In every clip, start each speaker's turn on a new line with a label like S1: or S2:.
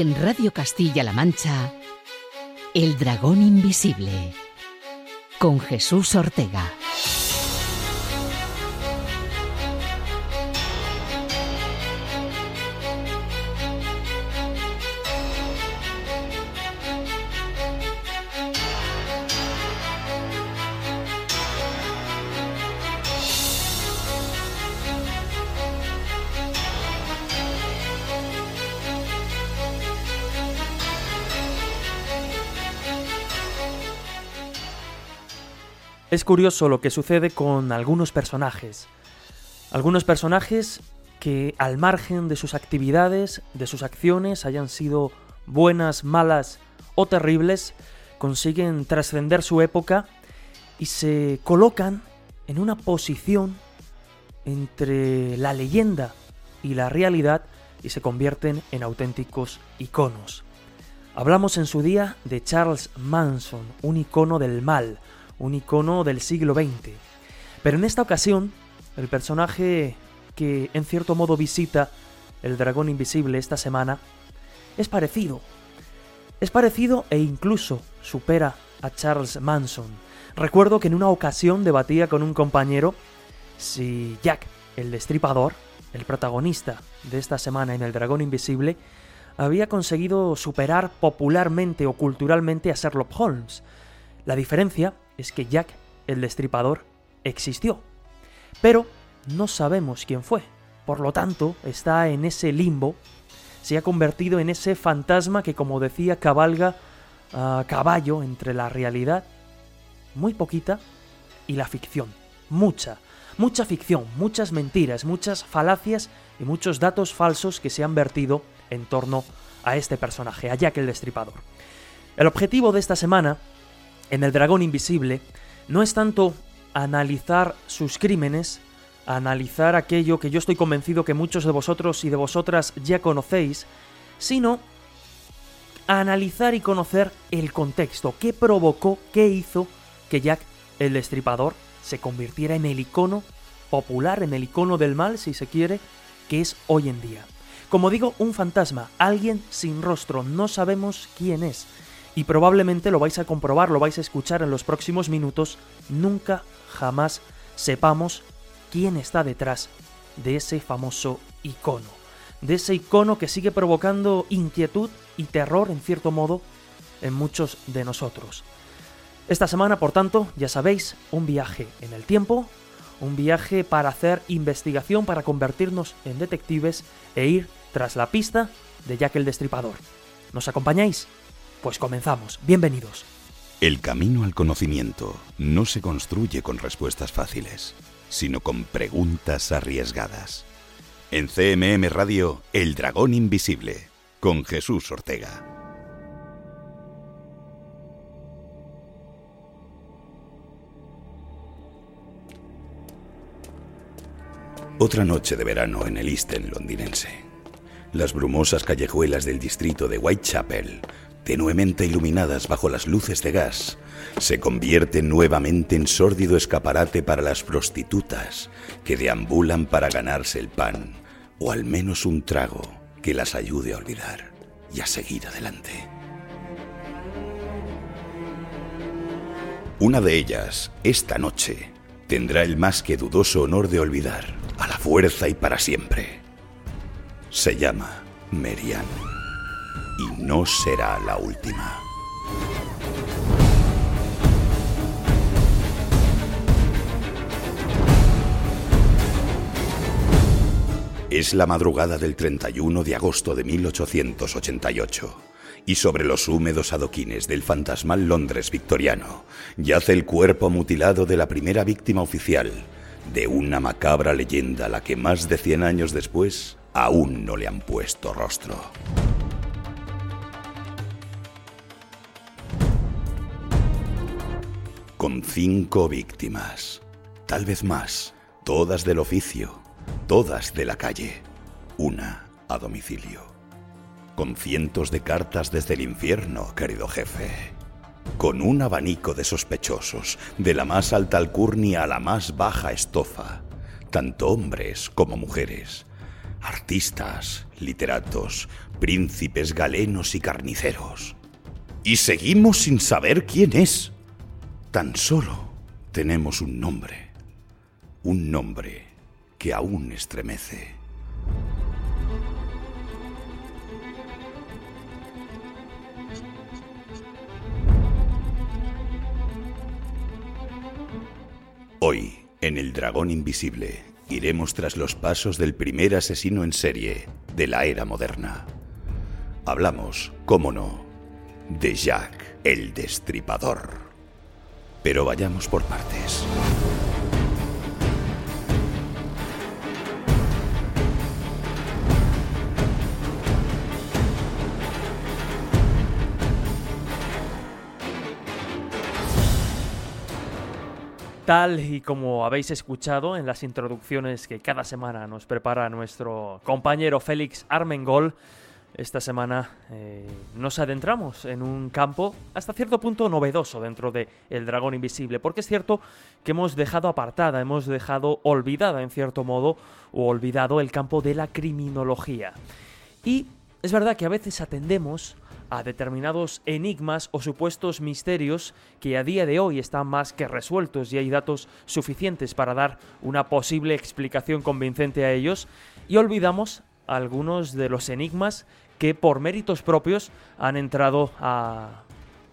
S1: En Radio Castilla-La Mancha, El Dragón Invisible, con Jesús Ortega.
S2: Es curioso lo que sucede con algunos personajes. Algunos personajes que al margen de sus actividades, de sus acciones, hayan sido buenas, malas o terribles, consiguen trascender su época y se colocan en una posición entre la leyenda y la realidad y se convierten en auténticos iconos. Hablamos en su día de Charles Manson, un icono del mal, un icono del siglo XX. Pero en esta ocasión, el personaje que en cierto modo visita el dragón invisible esta semana es parecido. Es parecido e incluso supera a Charles Manson. Recuerdo que en una ocasión debatía con un compañero si Jack, el destripador, el protagonista de esta semana en El Dragón Invisible, había conseguido superar popularmente o culturalmente a Sherlock Holmes. La diferencia es que Jack, el destripador, existió. Pero no sabemos quién fue. Por lo tanto, está en ese limbo, se ha convertido en ese fantasma que, como decía, cabalga a caballo entre la realidad, muy poquita, y la ficción. Mucha, mucha ficción, muchas mentiras, muchas falacias y muchos datos falsos que se han vertido en torno a este personaje, a Jack el Destripador. El objetivo de esta semana en el dragón invisible no es tanto analizar sus crímenes, analizar aquello que yo estoy convencido que muchos de vosotros y de vosotras ya conocéis, sino analizar y conocer el contexto, qué provocó, qué hizo que Jack el Destripador se convirtiera en el icono popular, en el icono del mal, si se quiere, que es hoy en día. Como digo, un fantasma, alguien sin rostro, no sabemos quién es, y probablemente lo vais a comprobar, lo vais a escuchar en los próximos minutos, nunca jamás sepamos quién está detrás de ese famoso icono, de ese icono que sigue provocando inquietud y terror en cierto modo en muchos de nosotros. Esta semana, por tanto, ya sabéis, un viaje en el tiempo, un viaje para hacer investigación, para convertirnos en detectives e ir tras la pista de Jack el Destripador. ¿Nos acompañáis? Pues comenzamos. Bienvenidos.
S3: El camino al conocimiento no se construye con respuestas fáciles, sino con preguntas arriesgadas. En CMM Radio, El Dragón Invisible, con Jesús Ortega. Otra noche de verano en el East londinense. Las brumosas callejuelas del distrito de Whitechapel tenuemente iluminadas bajo las luces de gas, se convierten nuevamente en sórdido escaparate para las prostitutas que deambulan para ganarse el pan, o al menos un trago que las ayude a olvidar y a seguir adelante. Una de ellas, esta noche, tendrá el más que dudoso honor de olvidar, a la fuerza y para siempre. Se llama Merian y no será la última. Es la madrugada del 31 de agosto de 1888 y sobre los húmedos adoquines del fantasmal Londres victoriano yace el cuerpo mutilado de la primera víctima oficial de una macabra leyenda a la que más de 100 años después aún no le han puesto rostro. Con cinco víctimas, tal vez más, todas del oficio, todas de la calle, una a domicilio, con cientos de cartas desde el infierno, querido jefe, con un abanico de sospechosos, de la más alta alcurnia a la más baja estofa, tanto hombres como mujeres, artistas, literatos, príncipes galenos y carniceros. Y seguimos sin saber quién es. Tan solo tenemos un nombre. Un nombre que aún estremece. Hoy, en El Dragón Invisible, iremos tras los pasos del primer asesino en serie de la era moderna. Hablamos, cómo no, de Jack el Destripador. Pero vayamos por partes.
S2: Tal y como habéis escuchado en las introducciones que cada semana nos prepara nuestro compañero Félix Armengol, esta semana eh, nos adentramos en un campo hasta cierto punto novedoso dentro de El Dragón Invisible, porque es cierto que hemos dejado apartada, hemos dejado olvidada en cierto modo, o olvidado el campo de la criminología. Y es verdad que a veces atendemos a determinados enigmas o supuestos misterios que a día de hoy están más que resueltos y hay datos suficientes para dar una posible explicación convincente a ellos y olvidamos algunos de los enigmas que por méritos propios han entrado a,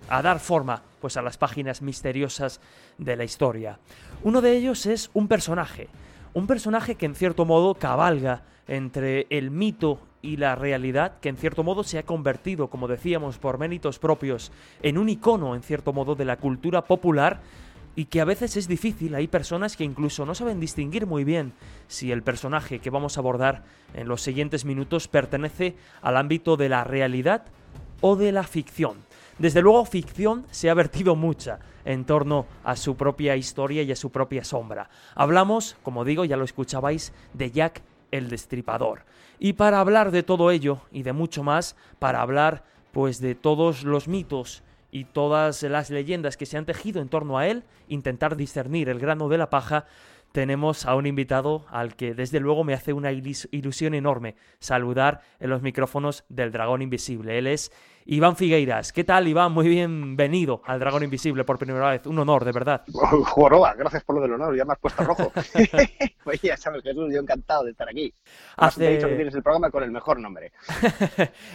S2: a dar forma pues a las páginas misteriosas de la historia. Uno de ellos es un personaje, un personaje que en cierto modo cabalga entre el mito y la realidad, que en cierto modo se ha convertido, como decíamos, por méritos propios, en un icono, en cierto modo, de la cultura popular, y que a veces es difícil, hay personas que incluso no saben distinguir muy bien si el personaje que vamos a abordar en los siguientes minutos pertenece al ámbito de la realidad o de la ficción. Desde luego, ficción se ha vertido mucha en torno a su propia historia y a su propia sombra. Hablamos, como digo, ya lo escuchabais, de Jack el Destripador. Y para hablar de todo ello y de mucho más, para hablar pues de todos los mitos y todas las leyendas que se han tejido en torno a él, intentar discernir el grano de la paja, tenemos a un invitado al que desde luego me hace una ilusión enorme saludar en los micrófonos del Dragón Invisible. Él es Iván Figueiras. ¿Qué tal, Iván? Muy bienvenido al Dragón Invisible por primera vez. Un honor, de verdad.
S4: Joroba, gracias por lo del honor. Ya me has puesto rojo. pues ya sabes, Jesús, yo encantado de estar aquí. Hace... Te he dicho que tienes el programa con el mejor nombre.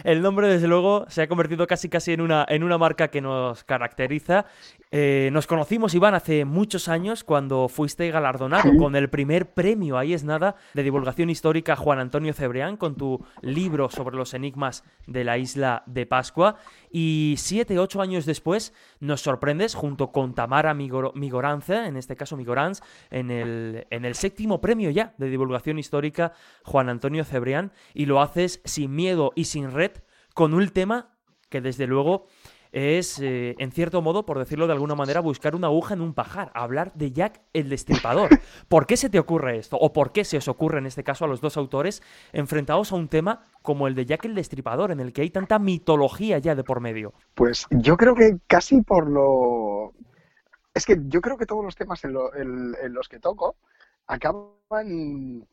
S2: el nombre, desde luego, se ha convertido casi casi en una, en una marca que nos caracteriza. Eh, nos conocimos, Iván, hace muchos años cuando fuiste galardonado con el primer premio, ahí es nada, de divulgación histórica Juan Antonio Cebrián, con tu libro sobre los enigmas de la isla de Pascua y siete, ocho años después nos sorprendes junto con Tamara Migoranza, en este caso Migorans, en el, en el séptimo premio ya de divulgación histórica Juan Antonio Cebrián y lo haces sin miedo y sin red con un tema que desde luego es, eh, en cierto modo, por decirlo de alguna manera, buscar una aguja en un pajar, hablar de Jack el Destripador. ¿Por qué se te ocurre esto? ¿O por qué se os ocurre, en este caso, a los dos autores, enfrentados a un tema como el de Jack el Destripador, en el que hay tanta mitología ya de por medio?
S4: Pues yo creo que casi por lo... Es que yo creo que todos los temas en, en los que toco acaban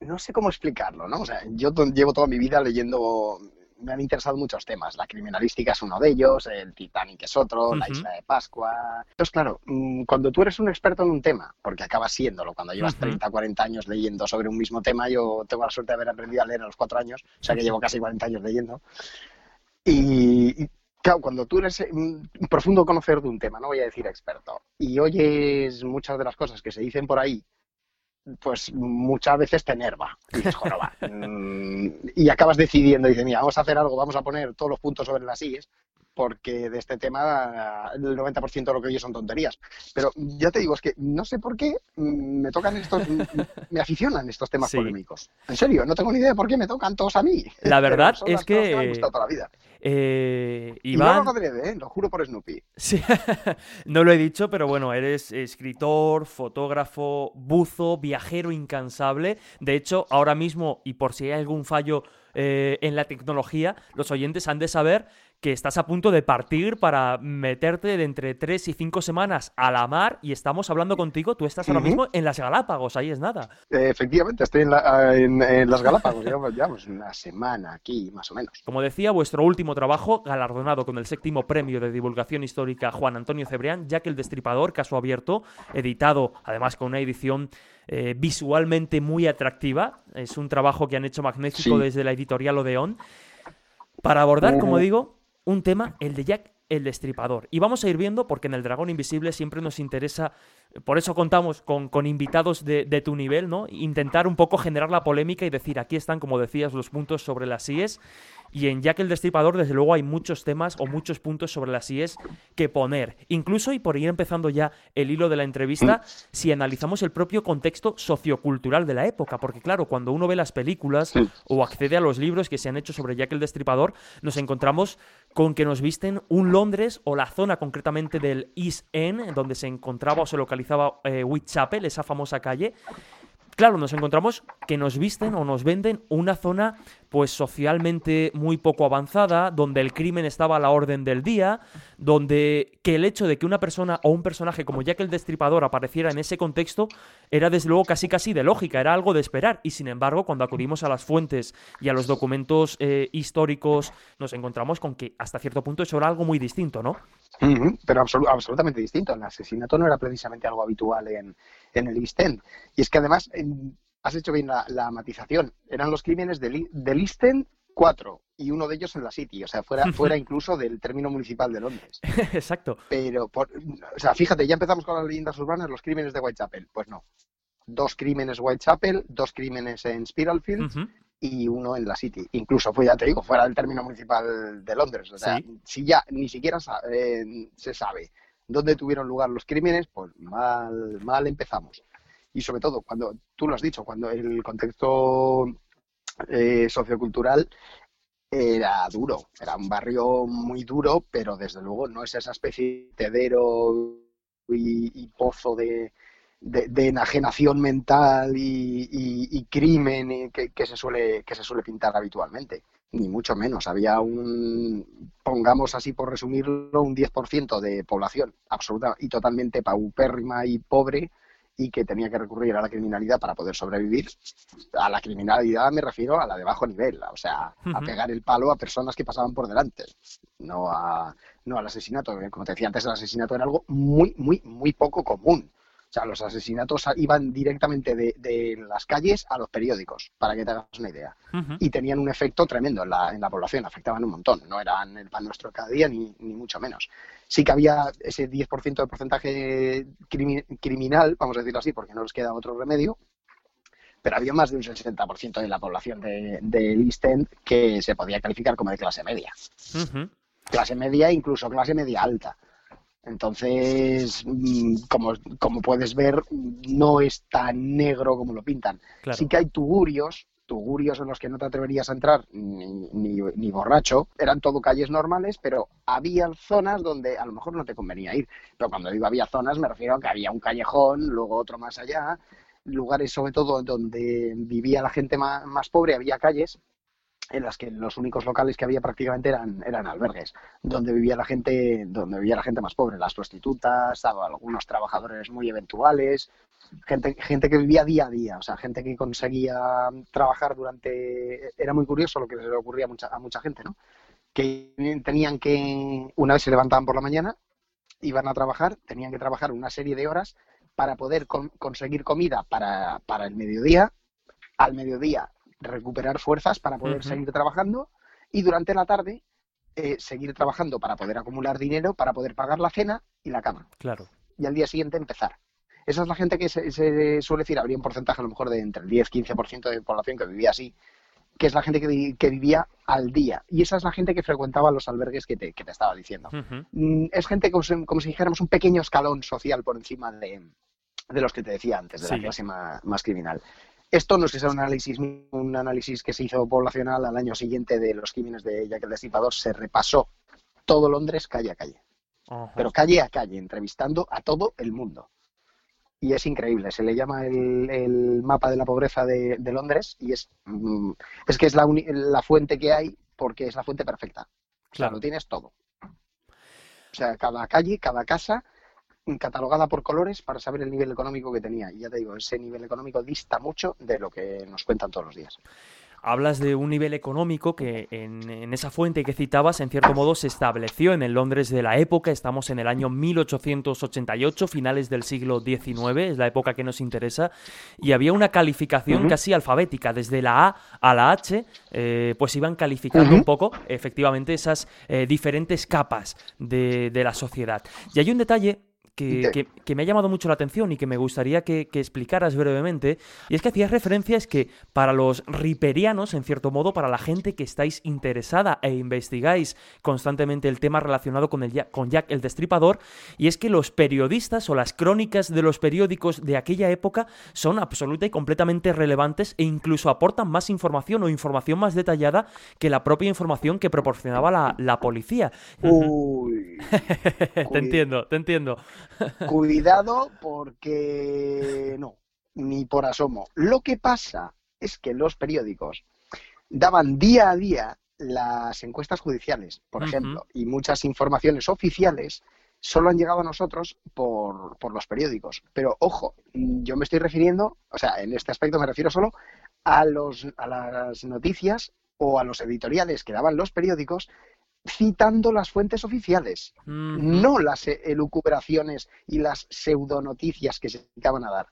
S4: no sé cómo explicarlo, ¿no? O sea, yo llevo toda mi vida leyendo me han interesado muchos temas. La criminalística es uno de ellos, el Titanic es otro, la isla de Pascua. Entonces, claro, mm, cuando tú eres un experto en un tema, porque acabas siéndolo, cuando llevas 30, 40 años leyendo sobre un mismo tema, yo tengo la suerte de haber aprendido a leer a los cuatro años, o sea que llevo casi 40 años leyendo. Y, claro, cuando tú eres un profundo conocedor de un tema, no voy a decir experto, y oyes muchas de las cosas que se dicen por ahí pues muchas veces te enerva. Y dices, mm", y acabas decidiendo, dices, mira, vamos a hacer algo, vamos a poner todos los puntos sobre las IES, porque de este tema el 90% de lo que oye son tonterías. Pero ya te digo, es que no sé por qué mm, me tocan estos, me aficionan estos temas polémicos. En serio, no tengo ni idea de por qué me tocan todos a mí.
S2: La verdad es que...
S4: Me han gustado toda la vida.
S2: Eh,
S4: Iván... Y no lo ¿eh? lo juro por Snoopy.
S2: Sí, no lo he dicho, pero bueno, eres escritor, fotógrafo, buzo, viajero incansable. De hecho, ahora mismo, y por si hay algún fallo eh, en la tecnología, los oyentes han de saber que estás a punto de partir para meterte de entre tres y cinco semanas a la mar y estamos hablando contigo, tú estás ahora mismo en las Galápagos, ahí es nada.
S4: efectivamente, estoy en, las Galápagos, llevamos, una semana aquí, más o menos.
S2: Como decía, vuestro último trabajo, galardonado con el séptimo premio de divulgación histórica Juan Antonio Cebrián, ya que el Destripador, caso abierto, editado además con una edición eh, visualmente muy atractiva, es un trabajo que han hecho magnífico desde la editorial Odeón, para abordar, como digo, un tema, el de Jack el Destripador. Y vamos a ir viendo, porque en el Dragón Invisible siempre nos interesa, por eso contamos con, con invitados de, de, tu nivel, ¿no? Intentar un poco generar la polémica y decir, aquí están, como decías, los puntos sobre las IES y en Jack el Destripador, desde luego, hay muchos temas o muchos puntos sobre las IES que poner. Incluso, y por ir empezando ya el hilo de la entrevista, si analizamos el propio contexto sociocultural de la época, porque claro, cuando uno ve las películas o accede a los libros que se han hecho sobre Jack el Destripador, nos encontramos con que nos visten un Londres o la zona concretamente del East End, donde se encontraba o se localizaba eh, Whitechapel, esa famosa calle, claro, nos encontramos que nos visten o nos venden una zona pues socialmente muy poco avanzada, donde el crimen estaba a la orden del día, donde que el hecho de que una persona o un personaje como Jack el Destripador apareciera en ese contexto era desde luego casi casi de lógica, era algo de esperar. Y sin embargo, cuando acudimos a las fuentes y a los documentos eh, históricos, nos encontramos con que hasta cierto punto eso era algo muy distinto, ¿no?
S4: pero absolutamente distinto. El asesinato no era precisamente algo habitual en, en el East End. Y es que además has hecho bien la, matización. Eran los crímenes del, del East End 4 y uno de ellos en la City, o sea, fuera, fuera incluso del término municipal de Londres.
S2: Exacto.
S4: Pero, o sea, fíjate, ya empezamos con las leyendas urbanas, los crímenes de Whitechapel. Pues no. Dos crímenes Whitechapel, dos crímenes en Spiralfield y uno en la City. Incluso, pues ya te digo, fuera del término municipal de Londres. O sea, si ya ni siquiera eh, se sabe dónde tuvieron lugar los crímenes, pues mal, mal empezamos. Y sobre todo, cuando tú lo has dicho, cuando el contexto eh, sociocultural era duro, era un barrio muy duro, pero desde luego no es esa especie de tedero y, pozo de, enajenación mental y, crimen que, que, se suele, que se suele pintar habitualmente ni mucho menos. Había un, pongamos así por resumirlo, un 10% de población absoluta y totalmente paupérrima y pobre y que tenía que recurrir a la criminalidad para poder sobrevivir. A la criminalidad me refiero a la de bajo nivel, o sea, a pegar el palo a personas que pasaban por delante, no, a, no al asesinato. Como te decía antes, el asesinato era algo muy, muy, muy poco común. O sea, los asesinatos iban directamente de, las calles a los periódicos, para que te hagas una idea. Y tenían un efecto tremendo en la, en la, población, afectaban un montón. No eran el pan nuestro cada día, ni, ni mucho menos. Sí que había ese 10% de porcentaje criminal, vamos a decirlo así, porque no les queda otro remedio, pero había más de un 60% de la población de, de East End que se podía calificar como de clase media. Clase media, incluso clase media alta. Entonces, mm, como, como puedes ver, no es tan negro como lo pintan. Sí que hay tugurios, tugurios en los que no te atreverías a entrar ni, ni, borracho. Eran todo calles normales, pero había zonas donde a lo mejor no te convenía ir. Pero cuando digo había zonas, me refiero a que había un callejón, luego otro más allá, lugares sobre todo donde vivía la gente más, más pobre, había calles en las que los únicos locales que había prácticamente eran, eran albergues, donde vivía la gente, donde vivía la gente más pobre, las prostitutas, algunos trabajadores muy eventuales, gente, gente que vivía día a día, o sea, gente que conseguía trabajar durante, era muy curioso lo que le ocurría a mucha, a mucha gente, ¿no? Que tenían que, una vez se levantaban por la mañana, iban a trabajar, tenían que trabajar una serie de horas para poder conseguir comida para, para el mediodía, al mediodía recuperar fuerzas para poder seguir trabajando y durante la tarde eh, seguir trabajando para poder acumular dinero, para poder pagar la cena y la cama.
S2: Claro.
S4: Y al día siguiente empezar. Esa es la gente que se, suele decir, habría un porcentaje a lo mejor de entre el 10-15% de población que vivía así, que es la gente que, vivía al día. Y esa es la gente que frecuentaba los albergues que te, estaba diciendo. Mm, es gente como, si dijéramos un pequeño escalón social por encima de, los que te decía antes, de la clase más, criminal. Esto no es que sea un análisis, un análisis que se hizo poblacional al año siguiente de los crímenes de Jack el Destripador. Se repasó todo Londres calle a calle. Pero calle a calle, entrevistando a todo el mundo. Y es increíble. Se le llama el, mapa de la pobreza de, Londres y es, mm, es que es la, la fuente que hay porque es la fuente perfecta. O sea, lo tienes todo. O sea, cada calle, cada casa catalogada por colores para saber el nivel económico que tenía. Y ya te digo, ese nivel económico dista mucho de lo que nos cuentan todos los días
S2: hablas de un nivel económico que en, esa fuente que citabas, en cierto modo, se estableció en el Londres de la época. Estamos en el año 1888, finales del siglo XIX, es la época que nos interesa. Y había una calificación casi alfabética, desde la A a la H, eh, pues iban calificando un poco, efectivamente, esas eh, diferentes capas de, de la sociedad. Y hay un detalle que, me ha llamado mucho la atención y que me gustaría que, explicaras brevemente, y es que hacías referencia es que para los riperianos, en cierto modo, para la gente que estáis interesada e investigáis constantemente el tema relacionado con, el, con Jack el Destripador, y es que los periodistas o las crónicas de los periódicos de aquella época son absoluta y completamente relevantes e incluso aportan más información o información más detallada que la propia información que proporcionaba la, la policía.
S4: Uy.
S2: te entiendo, te entiendo.
S4: Cuidado porque no, ni por asomo. Lo que pasa es que los periódicos daban día a día las encuestas judiciales, por ejemplo, y muchas informaciones oficiales solo han llegado a nosotros por, por, los periódicos. Pero ojo, yo me estoy refiriendo, o sea, en este aspecto me refiero solo a, los, a las noticias o a los editoriales que daban los periódicos citando las fuentes oficiales, no las elucubraciones y las pseudonoticias que se dedicaban a dar.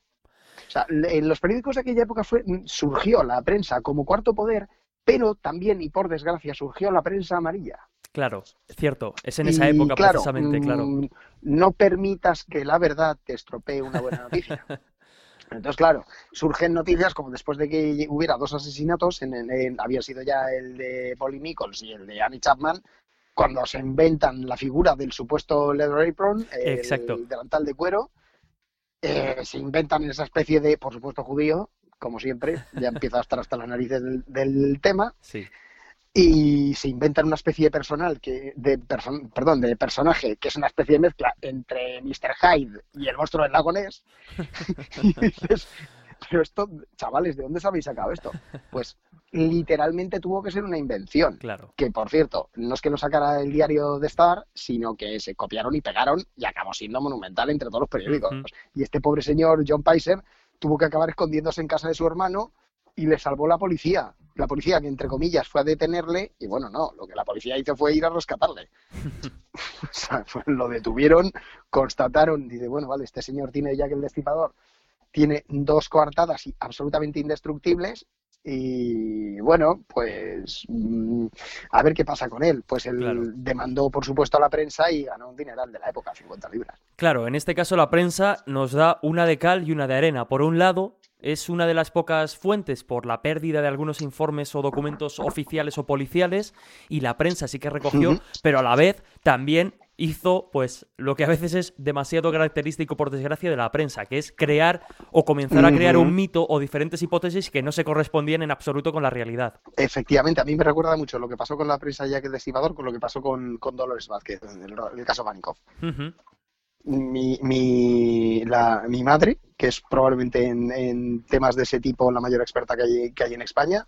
S4: O sea, en los periódicos de aquella época fue, surgió la prensa como cuarto poder, pero también y por desgracia surgió la prensa amarilla.
S2: Claro, cierto, es en esa época precisamente, claro.
S4: Mm, no permitas que la verdad te estropee una buena noticia. Entonces, claro, surgen noticias como después de que hubiera dos asesinatos, en, había sido ya el de Polly Nichols y el de Annie Chapman, cuando se inventan la figura del supuesto leather apron, el delantal de cuero, eh, se inventan esa especie de, por supuesto, judío, como siempre, ya empieza a estar hasta las narices del, tema.
S2: Sí
S4: y se inventan una especie de personal que de perdón de personaje que es una especie de mezcla entre Mr. Hyde y el monstruo del lago Ness. Y dices pero esto chavales de dónde habéis sacado esto pues literalmente tuvo que ser una invención.
S2: Claro.
S4: Que por cierto no es que lo sacara el diario de Star sino que se copiaron y pegaron y acabó siendo monumental entre todos los periódicos. Y este pobre señor John Picer tuvo que acabar escondiéndose en casa de su hermano y le salvó la policía. La policía que, entre comillas, fue a detenerle y bueno, no, lo que la policía hizo fue ir a rescatarle. o sea, lo detuvieron, constataron, dice, bueno, vale, este señor tiene ya que el destripador tiene dos coartadas absolutamente indestructibles y bueno, pues mm, a ver qué pasa con él. Pues él demandó, por supuesto, a la prensa y ganó un dineral de la época, 50 libras.
S2: Claro, en este caso la prensa nos da una de cal y una de arena. Por un lado, es una de las pocas fuentes por la pérdida de algunos informes o documentos oficiales o policiales y la prensa sí que recogió, pero a la vez también hizo pues lo que a veces es demasiado característico por desgracia de la prensa, que es crear o comenzar a crear un mito o diferentes hipótesis que no se correspondían en absoluto con la realidad.
S4: Efectivamente, a mí me recuerda mucho lo que pasó con la prensa ya que el con lo que pasó con, Dolores Vázquez, en el, caso Vanikov mi, mi, la, mi madre, que es probablemente en, temas de ese tipo la mayor experta que hay, que hay en España,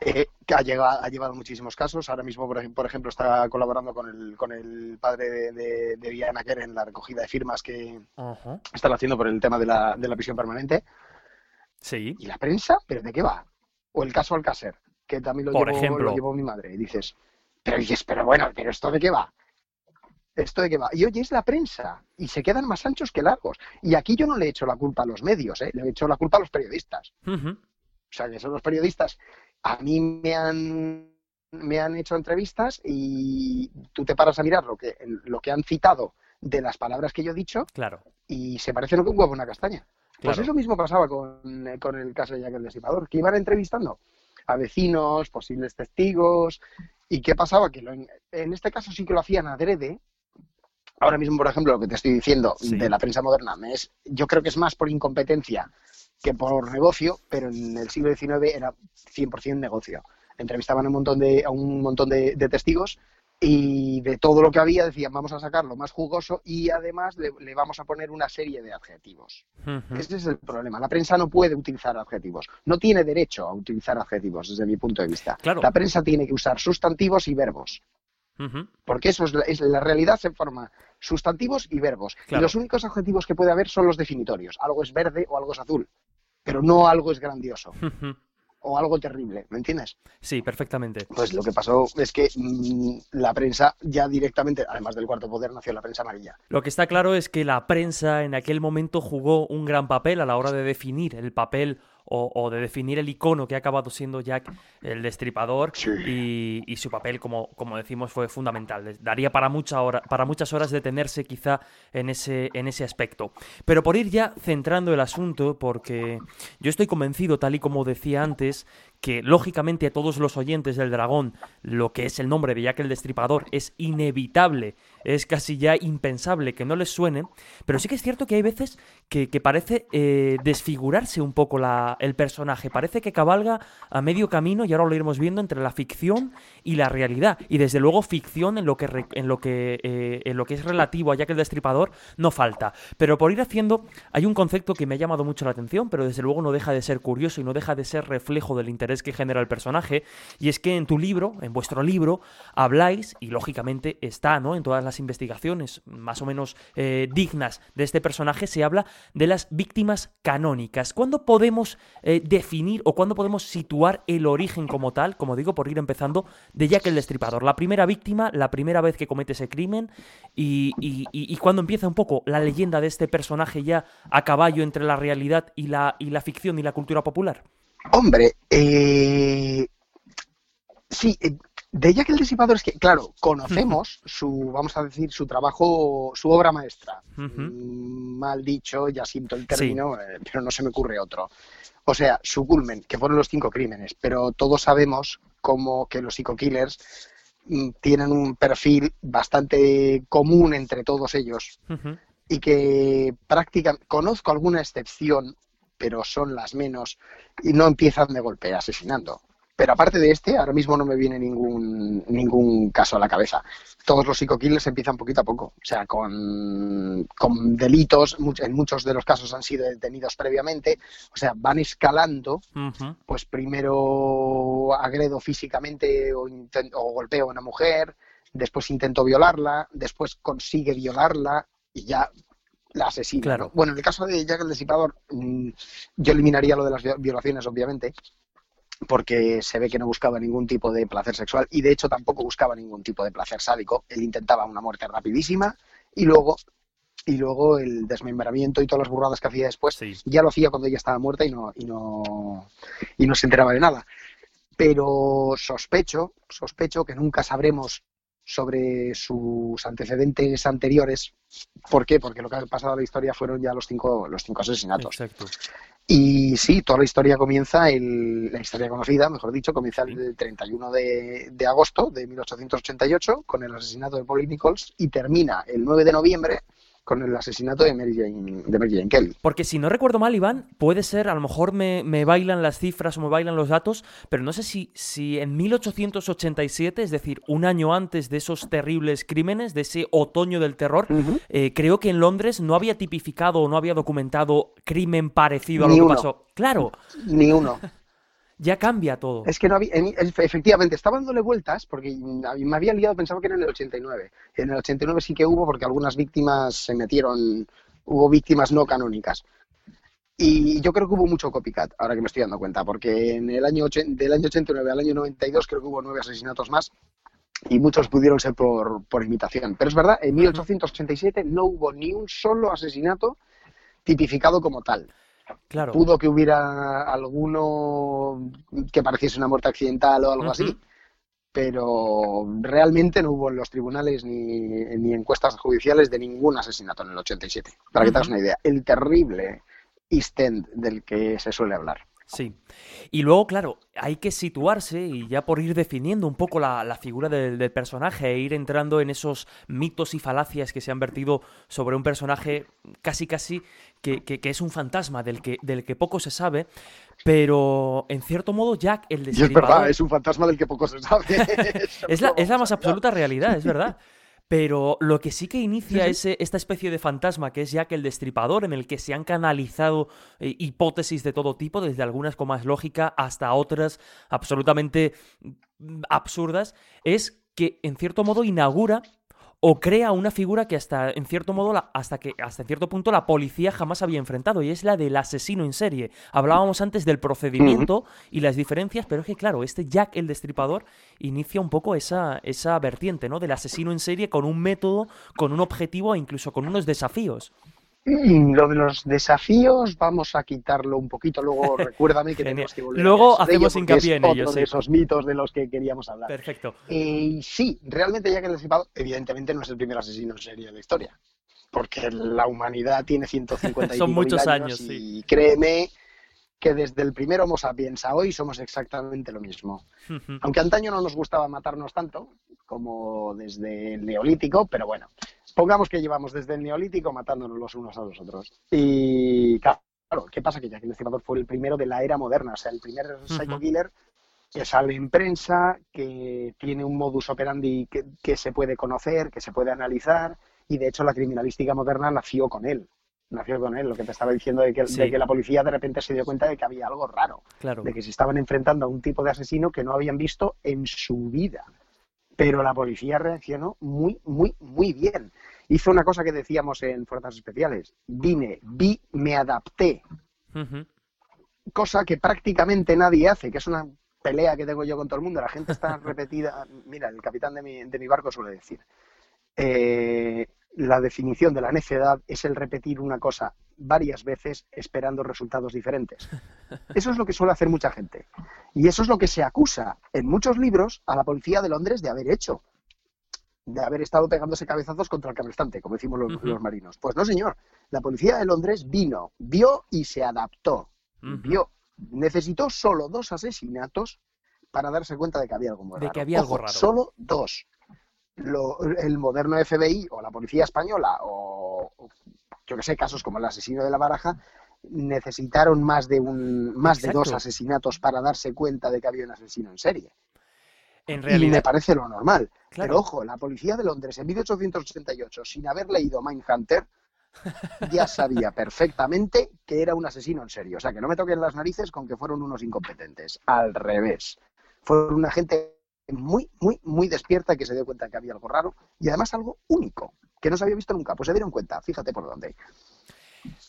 S4: eh, que ha, llegado, ha llevado muchísimos casos. Ahora mismo, por, ejemplo, está colaborando con el, con el padre de, de, Diana Kerr en la recogida de firmas que están haciendo por el tema de la, de la prisión permanente.
S2: Sí.
S4: ¿Y la prensa? ¿Pero de qué va? O el caso Alcácer, que también lo,
S2: por
S4: llevó,
S2: ejemplo.
S4: lo llevó mi madre. Y dices, pero dices, pero bueno, ¿pero esto de qué va? Esto de que va. Y oye, es la prensa. Y se quedan más anchos que largos. Y aquí yo no le he hecho la culpa a los medios, ¿eh? le he hecho la culpa a los periodistas. O sea, que son los periodistas. A mí me han, me han hecho entrevistas y tú te paras a mirar lo que, lo que han citado de las palabras que yo he dicho.
S2: Claro.
S4: Y se parece lo que un huevo a una castaña. Pues eso mismo pasaba con, con el caso de Jack el Desipador, que iban entrevistando a vecinos, posibles testigos. ¿Y qué pasaba? Que en este caso sí que lo hacían adrede, ahora mismo, por ejemplo, lo que te estoy diciendo de la prensa moderna, es, yo creo que es más por incompetencia que por negocio, pero en el siglo XIX era 100% negocio. Entrevistaban a un montón de, a un montón de, testigos y de todo lo que había decían vamos a sacar lo más jugoso y además le, vamos a poner una serie de adjetivos. Ese es el problema. La prensa no puede utilizar adjetivos. No tiene derecho a utilizar adjetivos desde mi punto de vista. La prensa tiene que usar sustantivos y verbos. Porque eso es la, es la, realidad se forma sustantivos y verbos.
S2: Claro.
S4: Y los únicos adjetivos que puede haber son los definitorios. Algo es verde o algo es azul. Pero no algo es grandioso. o algo terrible, ¿me entiendes?
S2: Sí, perfectamente.
S4: Pues lo que pasó es que mmm, la prensa ya directamente, además del cuarto poder, nació la prensa amarilla.
S2: Lo que está claro es que la prensa en aquel momento jugó un gran papel a la hora de definir el papel o, o, de definir el icono que ha acabado siendo Jack el Destripador
S4: sí.
S2: y, y, su papel, como, como decimos, fue fundamental. Daría para, mucha hora, para muchas horas detenerse quizá en ese, en ese aspecto. Pero por ir ya centrando el asunto, porque yo estoy convencido, tal y como decía antes, que lógicamente a todos los oyentes del dragón lo que es el nombre de Jack el Destripador es inevitable, es casi ya impensable que no les suene, pero sí que es cierto que hay veces que, que parece eh, desfigurarse un poco la, el personaje, parece que cabalga a medio camino y ahora lo iremos viendo entre la ficción y la realidad, y desde luego ficción en lo que, en lo que, eh, en lo que es relativo a Jack el Destripador no falta, pero por ir haciendo hay un concepto que me ha llamado mucho la atención, pero desde luego no deja de ser curioso y no deja de ser reflejo del interés que genera el personaje, y es que en tu libro, en vuestro libro, habláis, y lógicamente está, ¿no? En todas las investigaciones más o menos eh, dignas de este personaje, se habla de las víctimas canónicas. ¿Cuándo podemos eh, definir o cuándo podemos situar el origen como tal, como digo, por ir empezando, de Jack el Destripador? La primera víctima, la primera vez que comete ese crimen, y, y, y, y cuando empieza un poco la leyenda de este personaje ya a caballo entre la realidad y la, y la ficción y la cultura popular.
S4: Hombre, eh, sí, eh, de Jack el Disipador es que, claro, conocemos su, vamos a decir, su trabajo, su obra maestra.
S2: Uh -huh.
S4: Mal dicho, ya siento el término, sí. eh, pero no se me ocurre otro. O sea, su culmen, que fueron los cinco crímenes, pero todos sabemos como que los psico-killers mm, tienen un perfil bastante común entre todos ellos
S2: Uh -huh.
S4: y que prácticamente conozco alguna excepción pero son las menos, y no empiezan de golpe asesinando. Pero aparte de este, ahora mismo no me viene ningún, ningún caso a la cabeza. Todos los psico-killers empiezan poquito a poco, o sea, con, con delitos, en muchos de los casos han sido detenidos previamente, o sea, van escalando,
S2: uh -huh.
S4: pues primero agredo físicamente o, o golpeo a una mujer, después intento violarla, después consigue violarla y ya la asesina.
S2: Claro.
S4: Bueno, en el caso de Jack el Disipador, mmm, yo eliminaría lo de las violaciones, obviamente, porque se ve que no buscaba ningún tipo de placer sexual y de hecho tampoco buscaba ningún tipo de placer sádico. Él intentaba una muerte rapidísima y luego y luego el desmembramiento y todas las burradas que hacía después
S2: sí.
S4: ya lo hacía cuando ella estaba muerta y no y no y no se enteraba de nada. Pero sospecho, sospecho que nunca sabremos sobre sus antecedentes anteriores. ¿Por qué? Porque lo que ha pasado a la historia fueron ya los cinco, los cinco asesinatos.
S2: Exacto.
S4: Y sí, toda la historia comienza, el, la historia conocida, mejor dicho, comienza el 31 de, de, agosto de 1888 con el asesinato de Polly Nichols y termina el 9 de noviembre con el asesinato de Mary Jane, de Mary Jane Kelly.
S2: Porque si no recuerdo mal, Iván, puede ser, a lo mejor me, me, bailan las cifras o me bailan los datos, pero no sé si, si en 1887, es decir, un año antes de esos terribles crímenes, de ese otoño del terror, uh -huh. eh, creo que en Londres no había tipificado o no había documentado crimen parecido a lo que
S4: uno.
S2: pasó. Claro.
S4: Ni uno.
S2: Ya cambia todo.
S4: Es que no había, efectivamente, estaba dándole vueltas porque me había liado, pensaba que era en el 89. En el 89 sí que hubo porque algunas víctimas se metieron, hubo víctimas no canónicas. Y yo creo que hubo mucho copycat, ahora que me estoy dando cuenta, porque en el año del año 89 al año 92 creo que hubo nueve asesinatos más y muchos pudieron ser por, por imitación. Pero es verdad, en 1887 no hubo ni un solo asesinato tipificado como tal.
S2: Claro.
S4: Pudo que hubiera alguno que pareciese una muerte accidental o algo uh -huh. así, pero realmente no hubo en los tribunales ni, ni, encuestas judiciales de ningún asesinato en el 87. Para uh -huh. que te hagas una idea, el terrible East End del que se suele hablar.
S2: Sí. Y luego, claro, hay que situarse y ya por ir definiendo un poco la, la figura del, del, personaje e ir entrando en esos mitos y falacias que se han vertido sobre un personaje casi casi que, que, que es un fantasma del que, del que poco se sabe, pero en cierto modo Jack el
S4: destripador... Y es verdad, es un fantasma del que poco se sabe.
S2: es, la, es la más absoluta realidad, es verdad. Pero lo que sí que inicia sí, sí. Ese, esta especie de fantasma que es Jack el Destripador, en el que se han canalizado eh, hipótesis de todo tipo, desde algunas con más lógica hasta otras absolutamente absurdas, es que en cierto modo inaugura o crea una figura que hasta en cierto modo hasta que hasta cierto punto la policía jamás había enfrentado y es la del asesino en serie. Hablábamos antes del procedimiento y las diferencias, pero es que claro, este Jack el destripador inicia un poco esa esa vertiente, ¿no? del asesino en serie con un método, con un objetivo e incluso con unos desafíos.
S4: Lo de los desafíos vamos a quitarlo un poquito, luego recuérdame que tenemos que volver
S2: Luego hacemos hincapié en
S4: ellos. esos mitos de los que queríamos hablar.
S2: Perfecto.
S4: Eh, sí, realmente ya que destripado, evidentemente no es el primer asesino en serie de la historia, porque la humanidad tiene 150
S2: Son muchos años,
S4: y créeme que desde el primer Homo sapiens a hoy somos exactamente lo mismo. Aunque antaño no nos gustaba matarnos tanto como desde el neolítico, pero bueno, pongamos que llevamos desde el neolítico matándonos los unos a los otros. Y claro, ¿qué pasa? Que Jack el Destripador fue el primero de la era moderna, o sea, el primer psycho killer que sale en prensa, que tiene un modus operandi que, se puede conocer, que se puede analizar, y de hecho la criminalística moderna nació con él nació con él, lo que te estaba diciendo de que, de que, la policía de repente se dio cuenta de que había algo raro,
S2: claro.
S4: de que se estaban enfrentando a un tipo de asesino que no habían visto en su vida. Pero la policía reaccionó muy, muy, muy bien hizo una cosa que decíamos en Fuerzas Especiales. Vine, vi, me adapté. Cosa que prácticamente nadie hace, que es una pelea que tengo yo con todo el mundo. La gente está repetida. Mira, el capitán de mi, de mi barco suele decir. Eh, la definición de la necedad es el repetir una cosa varias veces esperando resultados diferentes. Eso es lo que suele hacer mucha gente. Y eso es lo que se acusa en muchos libros a la policía de Londres de haber hecho de haber estado pegándose cabezazos contra el cabrestante, como decimos los, marinos. Pues no, señor. La policía de Londres vino, vio y se adaptó. Vio. Necesitó solo dos asesinatos para darse cuenta de que había algo raro.
S2: De que había algo raro.
S4: Solo dos. El moderno FBI o la policía española o, yo que sé, casos como el asesino de la baraja, necesitaron más de un más de dos asesinatos para darse cuenta de que había un asesino en serie.
S2: En realidad...
S4: Y me parece lo normal. Pero ojo, la policía de Londres en 1888, sin haber leído Mindhunter, ya sabía perfectamente que era un asesino en serio. O sea, que no me toquen las narices con que fueron unos incompetentes. Al revés. Fueron una gente muy, muy, muy despierta que se dio cuenta que había algo raro y además algo único, que no se había visto nunca. Pues se dieron cuenta, fíjate por dónde.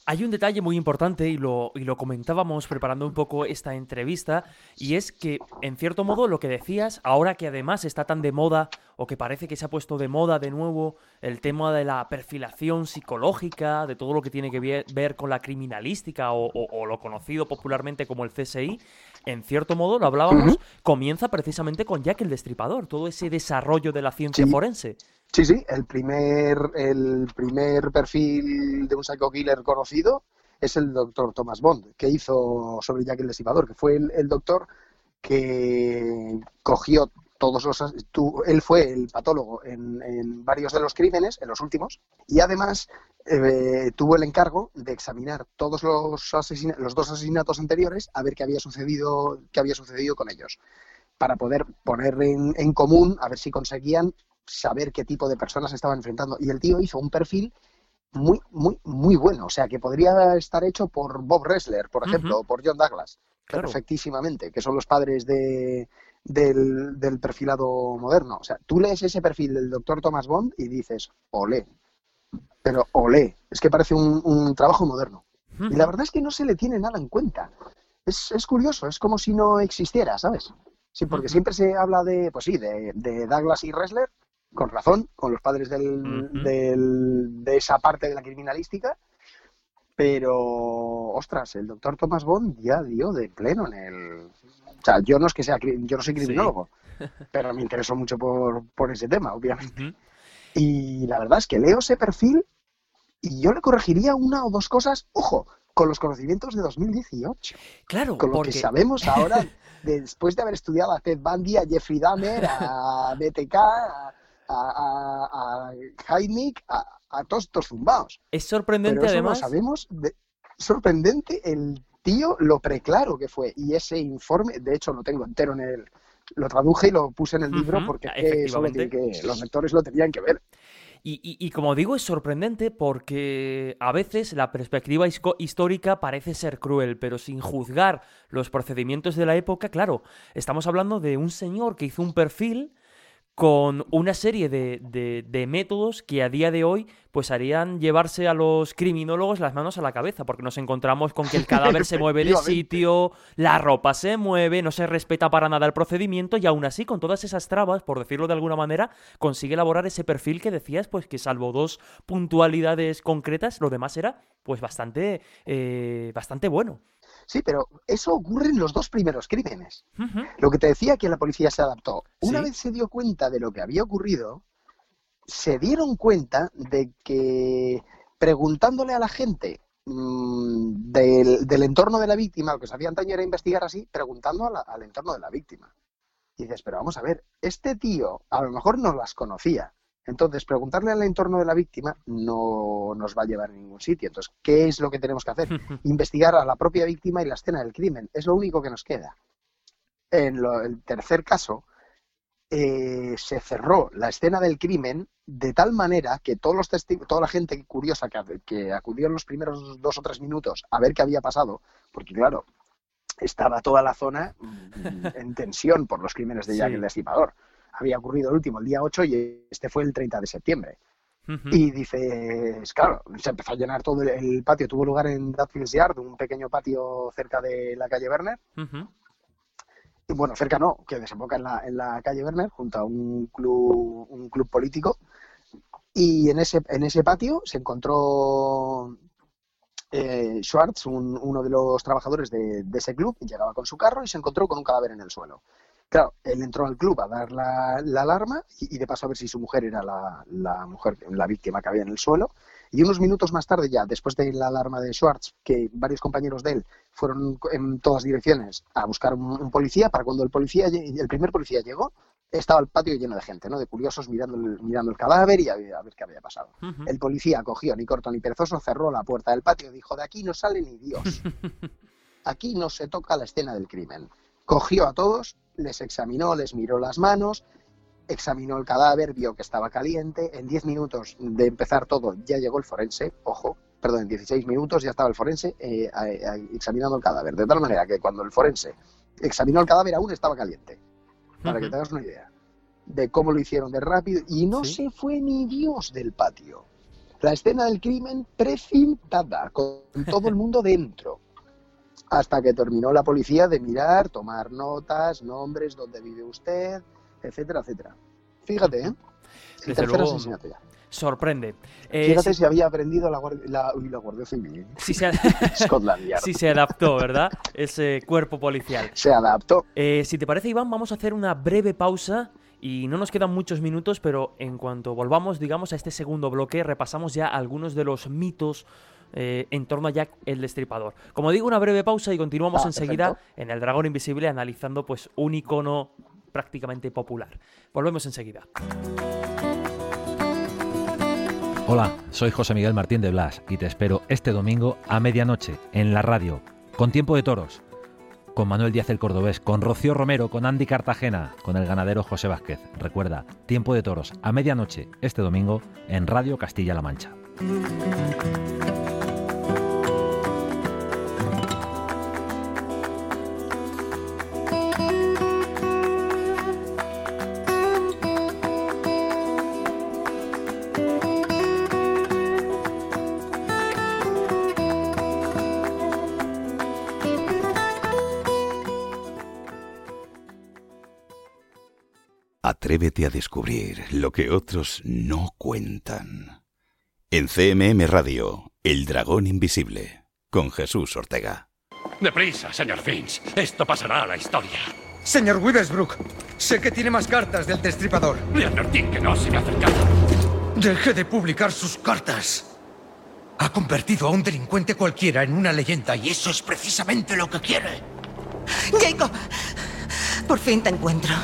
S2: Hay un detalle muy importante y lo, y lo, comentábamos preparando un poco esta entrevista y es que, en cierto modo, lo que decías, ahora que además está tan de moda o que parece que se ha puesto de moda de nuevo el tema de la perfilación psicológica, de todo lo que tiene que ver con la criminalística o, lo conocido popularmente como el CSI, en cierto modo, lo hablábamos, comienza precisamente con Jack el Destripador, todo ese desarrollo de la ciencia forense.
S4: Sí, sí, el primer, el primer perfil de un psycho killer conocido es el doctor Thomas Bond, que hizo sobre Jack el Destripador, que fue el, doctor que cogió todos los... él fue el patólogo en, varios de los crímenes, en los últimos, y además eh, tuvo el encargo de examinar todos los, los dos asesinatos anteriores a ver qué había sucedido, qué había sucedido con ellos, para poder poner en, en común, a ver si conseguían saber qué tipo de personas estaban enfrentando. Y el tío hizo un perfil muy, muy, muy bueno. O sea, que podría estar hecho por Bob Ressler, por ejemplo, o por John Douglas, perfectísimamente, que son los padres de, del, perfilado moderno. O sea, tú lees ese perfil del doctor Thomas Bond y dices, olé. Pero olé. Es que parece un, trabajo moderno. Y la verdad es que no se le tiene nada en cuenta. Es, es curioso, es como si no existiera, ¿sabes? Sí, porque siempre se habla de, pues sí, de, de Douglas y Ressler, con razón, con los padres del, de esa parte de la criminalística, pero, ostras, el doctor Thomas Bond ya dio de pleno en el... O sea, yo no es que sea, yo no soy criminólogo, pero me interesó mucho por, por ese tema, obviamente. Y la verdad es que leo ese perfil y yo le corregiría una o dos cosas, ojo, con los conocimientos de 2018.
S2: Claro,
S4: con lo que sabemos ahora, después de haber estudiado a Ted Bundy, a Jeffrey Dahmer, a BTK, a, a, a, a, todos estos zumbados.
S2: Es sorprendente
S4: Pero
S2: además.
S4: sabemos, sorprendente el tío lo preclaro que fue. Y ese informe, de hecho lo tengo entero en el, lo traduje y lo puse en el libro porque que, los lectores lo tenían que ver.
S2: Y, como digo, es sorprendente porque a veces la perspectiva histórica parece ser cruel, pero sin juzgar los procedimientos de la época, claro, estamos hablando de un señor que hizo un perfil con una serie de, de, métodos que a día de hoy pues harían llevarse a los criminólogos las manos a la cabeza, porque nos encontramos con que el cadáver se mueve de sitio, la ropa se mueve, no se respeta para nada el procedimiento y aún así con todas esas trabas, por decirlo de alguna manera, consigue elaborar ese perfil que decías, pues que salvo dos puntualidades concretas, lo demás era pues bastante, eh, bastante bueno.
S4: Sí, pero eso ocurre en los dos primeros crímenes. Lo que te decía que la policía se adaptó. Una vez se dio cuenta de lo que había ocurrido, se dieron cuenta de que preguntándole a la gente mm, del, entorno de la víctima, lo que sabía antaño era investigar así, preguntando al entorno de la víctima. Y dices, pero vamos a ver, este tío a lo mejor no las conocía, entonces, preguntarle al entorno de la víctima no nos va a llevar a ningún sitio. Entonces, ¿qué es lo que tenemos que hacer? Investigar a la propia víctima y la escena del crimen. Es lo único que nos queda. En el tercer caso, eh, se cerró la escena del crimen de tal manera que todos los testigos, toda la gente curiosa que, que, acudió en los primeros dos o tres minutos a ver qué había pasado, porque claro, estaba toda la zona en tensión por los crímenes de Jack el Destripador había ocurrido el último, el día 8, y este fue el 30 de septiembre. Y dices, claro, se empezó a llenar todo el, patio. Tuvo lugar en Dudfields Yard, un pequeño patio cerca de la calle Werner. Y bueno, cerca no, que desemboca en la, en la calle Werner, junto a un club, un club político. Y en ese, en ese patio se encontró eh, Schwartz, uno de los trabajadores de, de, ese club, llegaba con su carro y se encontró con un cadáver en el suelo. Claro, él entró al club a dar la, alarma y, de paso a ver si su mujer era la, mujer, la víctima que había en el suelo. Y unos minutos más tarde ya, después de la alarma de Schwartz, que varios compañeros de él fueron en todas direcciones a buscar un, policía, para cuando el policía, el primer policía llegó, estaba el patio lleno de gente, ¿no? De curiosos mirando el, mirando el cadáver y a, ver qué había pasado. El policía cogió, ni corto ni perezoso, cerró la puerta del patio y dijo, de aquí no sale ni Dios. Aquí no se toca la escena del crimen. Cogió a todos, les examinó, les miró las manos, examinó el cadáver, vio que estaba caliente. En 10 minutos de empezar todo ya llegó el forense, ojo, perdón, en 16 minutos ya estaba el forense eh, examinando el cadáver. De tal manera que cuando el forense examinó el cadáver aún estaba caliente. Para que te hagas una idea de cómo lo hicieron de rápido. Y no se fue ni Dios del patio. La escena del crimen precintada, con todo el mundo dentro hasta que terminó la policía de mirar, tomar notas, nombres, dónde vive usted, etcétera, etcétera. Fíjate, ¿eh?
S2: tercer asesinato ya. Sorprende.
S4: Eh, Fíjate si... había aprendido la, Guardia, la, la Guardia Civil.
S2: Si se, si se adaptó, ¿verdad? Ese cuerpo policial.
S4: Se adaptó.
S2: Eh, si te parece, Iván, vamos a hacer una breve pausa y no nos quedan muchos minutos, pero en cuanto volvamos, digamos, a este segundo bloque, repasamos ya algunos de los mitos eh, en torno a Jack el Destripador. Como digo, una breve pausa y continuamos ah, enseguida en El Dragón Invisible analizando pues un icono prácticamente popular. Volvemos enseguida.
S5: Hola, soy José Miguel Martín de Blas y te espero este domingo a medianoche en la radio, con Tiempo de Toros, con Manuel Díaz el Cordobés, con Rocío Romero, con Andy Cartagena, con el ganadero José Vázquez. Recuerda, Tiempo de Toros a medianoche este domingo en Radio Castilla-La Mancha.
S3: Atrévete a descubrir lo que otros no cuentan. En CMM Radio, El Dragón Invisible, con Jesús Ortega.
S6: Deprisa, señor Finch. Esto pasará a la historia.
S7: Señor Withersbrook, sé que tiene más cartas del destripador.
S6: Le advertí que no se me acercara.
S7: Deje de publicar sus cartas. Ha convertido a un delincuente cualquiera en una leyenda y eso es precisamente lo que quiere.
S8: Jacob, por fin te encuentro.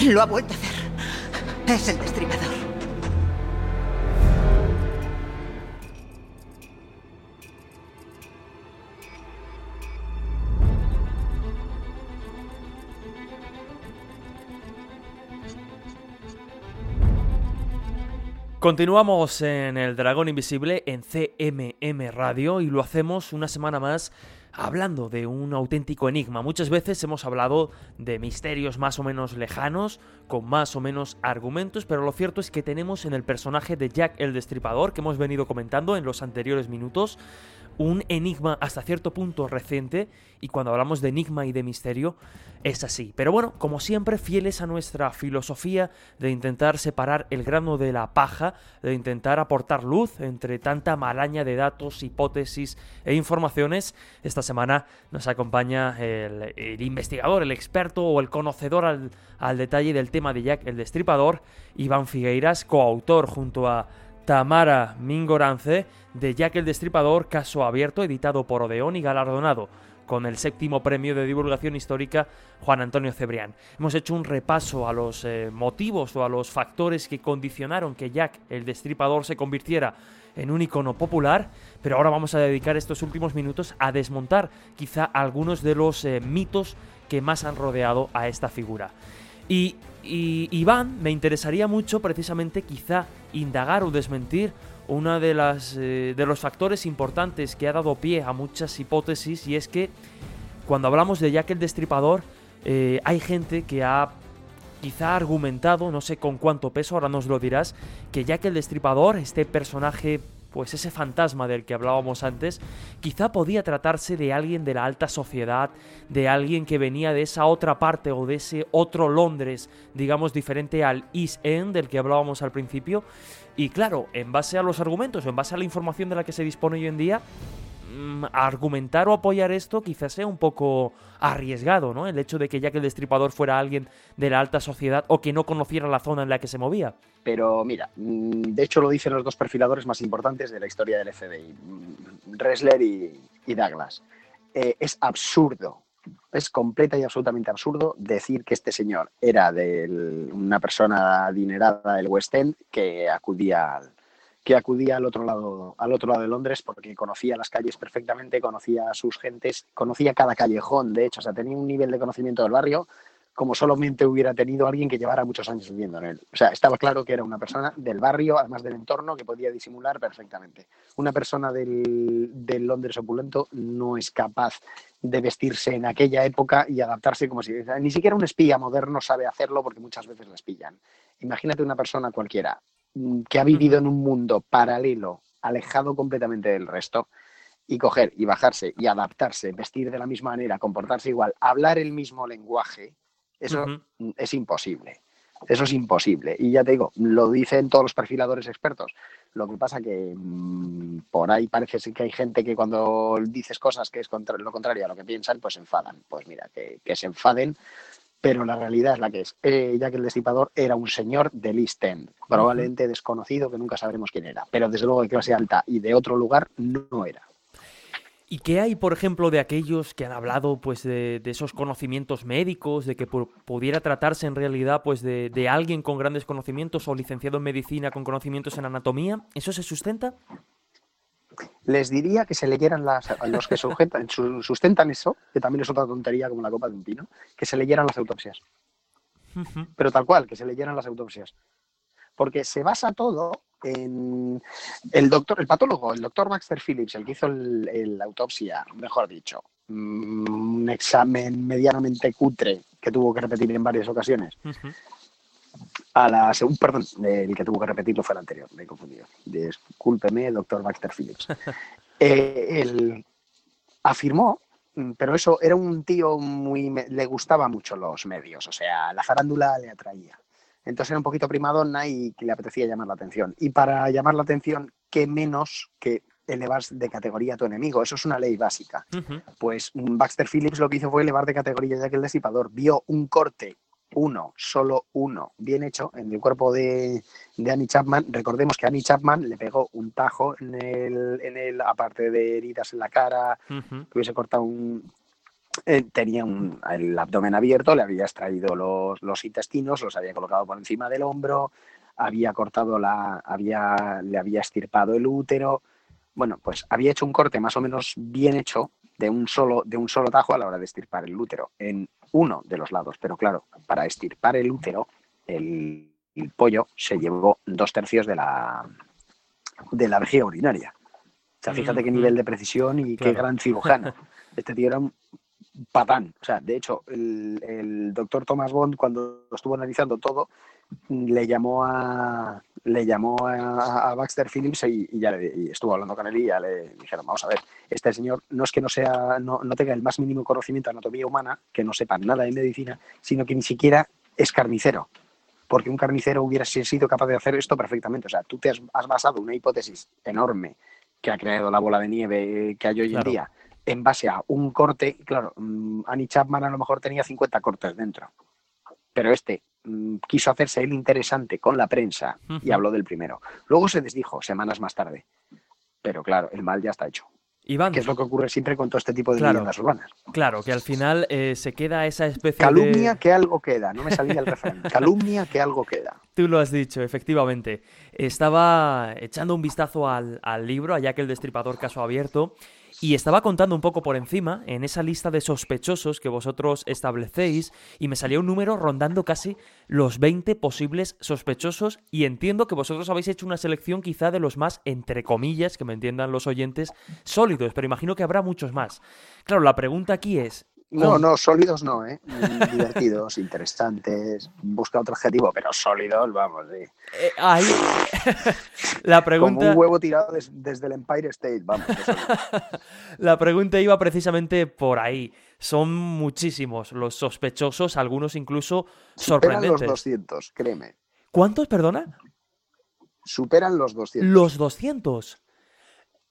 S8: Lo ha vuelto a hacer. Es el destripador.
S2: Continuamos en El Dragón Invisible en CMM Radio y lo hacemos una semana más hablando de un auténtico enigma. Muchas veces hemos hablado de misterios más o menos lejanos, con más o menos argumentos, pero lo cierto es que tenemos en el personaje de Jack el Destripador, que hemos venido comentando en los anteriores minutos, un enigma hasta cierto punto reciente y cuando hablamos de enigma y de misterio es así. Pero bueno, como siempre, fieles a nuestra filosofía de intentar separar el grano de la paja, de intentar aportar luz entre tanta malaña de datos, hipótesis e informaciones, esta semana nos acompaña el, investigador, el experto o el conocedor al, al detalle del tema de Jack el Destripador, Iván Figueiras, coautor junto a Tamara Mingorance de Jack el Destripador, caso abierto, editado por Odeón y galardonado con el séptimo premio de divulgación histórica Juan Antonio Cebrián. Hemos hecho un repaso a los eh, motivos o a los factores que condicionaron que Jack el Destripador se convirtiera en un icono popular, pero ahora vamos a dedicar estos últimos minutos a desmontar quizá algunos de los eh, mitos que más han rodeado a esta figura. Y, Iván, me interesaría mucho precisamente quizá indagar o desmentir uno de, eh, de los factores importantes que ha dado pie a muchas hipótesis y es que cuando hablamos de Jack el Destripador eh, hay gente que ha quizá argumentado, no sé con cuánto peso, ahora nos lo dirás, que Jack el Destripador, este personaje pues ese fantasma del que hablábamos antes, quizá podía tratarse de alguien de la alta sociedad, de alguien que venía de esa otra parte o de ese otro Londres, digamos diferente al East End del que hablábamos al principio. Y claro, en base a los argumentos o en base a la información de la que se dispone hoy en día, argumentar o apoyar esto quizás sea un poco arriesgado, ¿no? El hecho de que ya que el destripador fuera alguien de la alta sociedad o que no conociera la zona en la que se movía.
S4: Pero mira, mm, de hecho lo dicen los dos perfiladores más importantes de la historia del FBI, mm, Ressler y, Douglas. Eh, es absurdo, es completa y absolutamente absurdo decir que este señor era de una persona adinerada del West End que acudía al, que acudía al otro lado, al otro lado de Londres porque conocía las calles perfectamente, conocía a sus gentes, conocía cada callejón, de hecho, o sea, tenía un nivel de conocimiento del barrio como solamente hubiera tenido alguien que llevara muchos años viviendo en él. O sea, estaba claro que era una persona del barrio, además del entorno, que podía disimular perfectamente. Una persona del, del Londres opulento no es capaz de vestirse en aquella época y adaptarse como si... Ni siquiera un espía moderno sabe hacerlo porque muchas veces les pillan. Imagínate una persona cualquiera, que ha vivido en un mundo paralelo, alejado completamente del resto, y coger y bajarse y adaptarse, vestir de la misma manera, comportarse igual, hablar el mismo lenguaje, eso es imposible. Eso es imposible. Y ya te digo, lo dicen todos los perfiladores expertos. Lo que pasa que mm, por ahí parece que hay gente que cuando dices cosas que es lo contrario a lo que piensan, pues se enfadan. Pues mira, que, que se enfaden pero la realidad es la que es, eh, ya que el destipador era un señor del East End, probablemente desconocido, que nunca sabremos quién era, pero desde luego de clase alta y de otro lugar no era.
S2: ¿Y qué hay, por ejemplo, de aquellos que han hablado pues, de, esos conocimientos médicos, de que pudiera tratarse en realidad pues, de, de, alguien con grandes conocimientos o licenciado en medicina con conocimientos en anatomía? ¿Eso se sustenta?
S4: Les diría que se leyeran las, los que sustentan eso, que también es otra tontería como la copa de un pino, que se leyeran las autopsias. Pero tal cual, que se leyeran las autopsias. Porque se basa todo en el doctor, el patólogo, el doctor Baxter Phillips, el que hizo la autopsia, mejor dicho, mm, un examen medianamente cutre que tuvo que repetir en varias ocasiones a la segunda, perdón, el que tuvo que repetirlo fue el anterior, me he confundido. Discúlpeme, doctor Baxter Phillips. Eh, él afirmó, pero eso era un tío muy, le gustaba mucho los medios, o sea, la farándula le atraía. Entonces era un poquito primadonna y le apetecía llamar la atención. Y para llamar la atención, ¿qué menos que elevar de categoría a tu enemigo? Eso es una ley básica. Pues Baxter Phillips lo que hizo fue elevar de categoría ya que el disipador vio un corte uno, solo uno, bien hecho en el cuerpo de, de, Annie Chapman. Recordemos que Annie Chapman le pegó un tajo en el, en el aparte de heridas en la cara, que hubiese cortado un... Eh, tenía un, el abdomen abierto, le había extraído los, los, intestinos, los había colocado por encima del hombro, había cortado la, había, le había estirpado el útero. Bueno, pues había hecho un corte más o menos bien hecho de un solo, de un solo tajo a la hora de estirpar el útero en uno de los lados. Pero claro, para estirpar el útero, el, pollo se llevó dos tercios de la, de la vejiga urinaria. O sea, fíjate qué nivel de precisión y qué gran cirujano. Este tío era un patán. O sea, de hecho, el, el doctor Thomas Bond, cuando estuvo analizando todo, le llamó a le llamó a, a Baxter Phillips y, y ya le, y estuvo hablando con él y ya le dijeron, vamos a ver, este señor no es que no sea, no, no tenga el más mínimo conocimiento de anatomía humana, que no sepa nada de medicina, sino que ni siquiera es carnicero. Porque un carnicero hubiera sido capaz de hacer esto perfectamente. O sea, tú te has, basado una hipótesis enorme que ha creado la bola de nieve que hay hoy
S2: Claro.
S4: en día en base a un corte. Claro, mm, Annie Chapman a lo mejor tenía 50 cortes dentro. Pero este mm, quiso hacerse el interesante con la prensa y habló del primero. Luego se desdijo semanas más tarde. Pero claro, el mal ya está hecho.
S2: Iván,
S4: Que es lo que ocurre siempre con todo este tipo de
S2: Claro.
S4: leyendas urbanas.
S2: claro, que al final eh, se queda esa especie
S4: Calumnia
S2: de...
S4: que algo queda. No me salía el refrán. Calumnia que algo queda.
S2: Tú lo has dicho, efectivamente. Estaba echando un vistazo al, al libro, a Jack el Destripador Caso Abierto, y estaba contando un poco por encima en esa lista de sospechosos que vosotros establecéis, y me salía un número rondando casi los 20 posibles sospechosos, y entiendo que vosotros habéis hecho una selección quizá de los más, entre comillas, que me entiendan los oyentes, sólidos, pero imagino que habrá muchos más. Claro, la pregunta aquí es...
S4: No,
S2: ¿con-
S4: no, sólidos no, ¿eh? Divertidos, interesantes, busca otro adjetivo, pero sólidos, vamos, sí.
S2: eh, ahí... la
S4: Como
S2: pregunta...
S4: un huevo tirado des- desde el Empire State, vamos.
S2: La pregunta iba precisamente por ahí. Son muchísimos los sospechosos, algunos incluso
S4: Superan los
S2: sorprendentes.
S4: 200, créeme.
S2: ¿Cuántos, perdona?
S4: Superan los 200.
S2: Los 200.